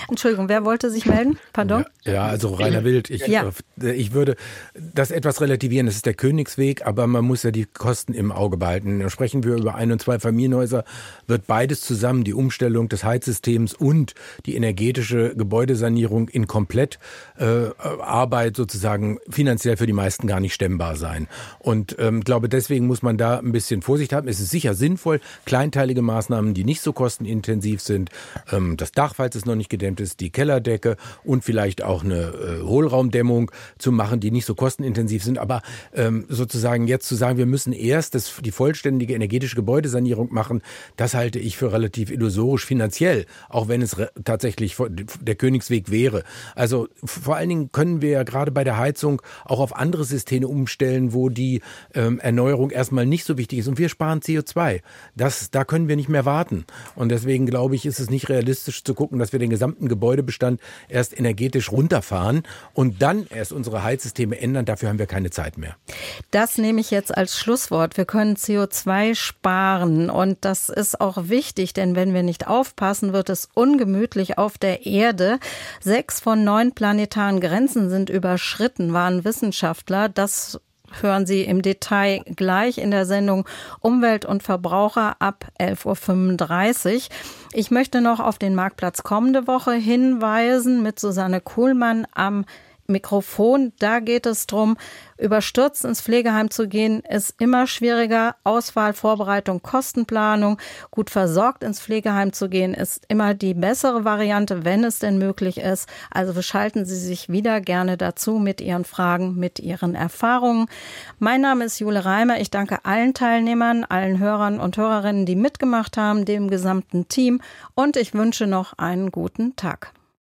Entschuldigung, wer wollte sich melden? Pardon? Ja, ja also Rainer Wild. Ich, ja. Äh, ich würde das etwas relativieren. Das ist der Königsweg, aber man muss ja die Kosten im Auge behalten. Sprechen wir über ein- und zwei Familienhäuser, wird beides zusammen, die Umstellung des Heizsystems und die energetische Gebäudesanierung in komplett äh, Arbeit sozusagen finanziell für die meisten gar nicht stemmbar sein. Und ähm, glaube, deswegen muss man da ein bisschen Vorsicht haben. Es ist sicher sinnvoll, kleinteilige Maßnahmen, die nicht so kostenintensiv sind, ähm, das Dach, falls es noch nicht nicht gedämmt ist, die Kellerdecke und vielleicht auch eine äh, Hohlraumdämmung zu machen, die nicht so kostenintensiv sind. Aber ähm, sozusagen jetzt zu sagen, wir müssen erst das, die vollständige energetische Gebäudesanierung machen, das halte ich für relativ illusorisch finanziell, auch wenn es tatsächlich der Königsweg wäre. Also vor allen Dingen können wir ja gerade bei der Heizung auch auf andere Systeme umstellen, wo die ähm, Erneuerung erstmal nicht so wichtig ist. Und wir sparen CO2. Das, da können wir nicht mehr warten. Und deswegen glaube ich, ist es nicht realistisch zu gucken, dass wir den gesamten Gebäudebestand erst energetisch runterfahren und dann erst unsere Heizsysteme ändern. Dafür haben wir keine Zeit mehr. Das nehme ich jetzt als Schlusswort. Wir können CO2 sparen und das ist auch wichtig, denn wenn wir nicht aufpassen, wird es ungemütlich auf der Erde. Sechs von neun planetaren Grenzen sind überschritten, waren Wissenschaftler. Das hören Sie im Detail gleich in der Sendung Umwelt und Verbraucher ab 11.35 Uhr. Ich möchte noch auf den Marktplatz kommende Woche hinweisen mit Susanne Kuhlmann am Mikrofon. Da geht es darum, überstürzt ins Pflegeheim zu gehen, ist immer schwieriger. Auswahl, Vorbereitung, Kostenplanung. Gut versorgt ins Pflegeheim zu gehen, ist immer die bessere Variante, wenn es denn möglich ist. Also schalten Sie sich wieder gerne dazu mit Ihren Fragen, mit Ihren Erfahrungen. Mein Name ist Jule Reimer. Ich danke allen Teilnehmern, allen Hörern und Hörerinnen, die mitgemacht haben, dem gesamten Team und ich wünsche noch einen guten Tag.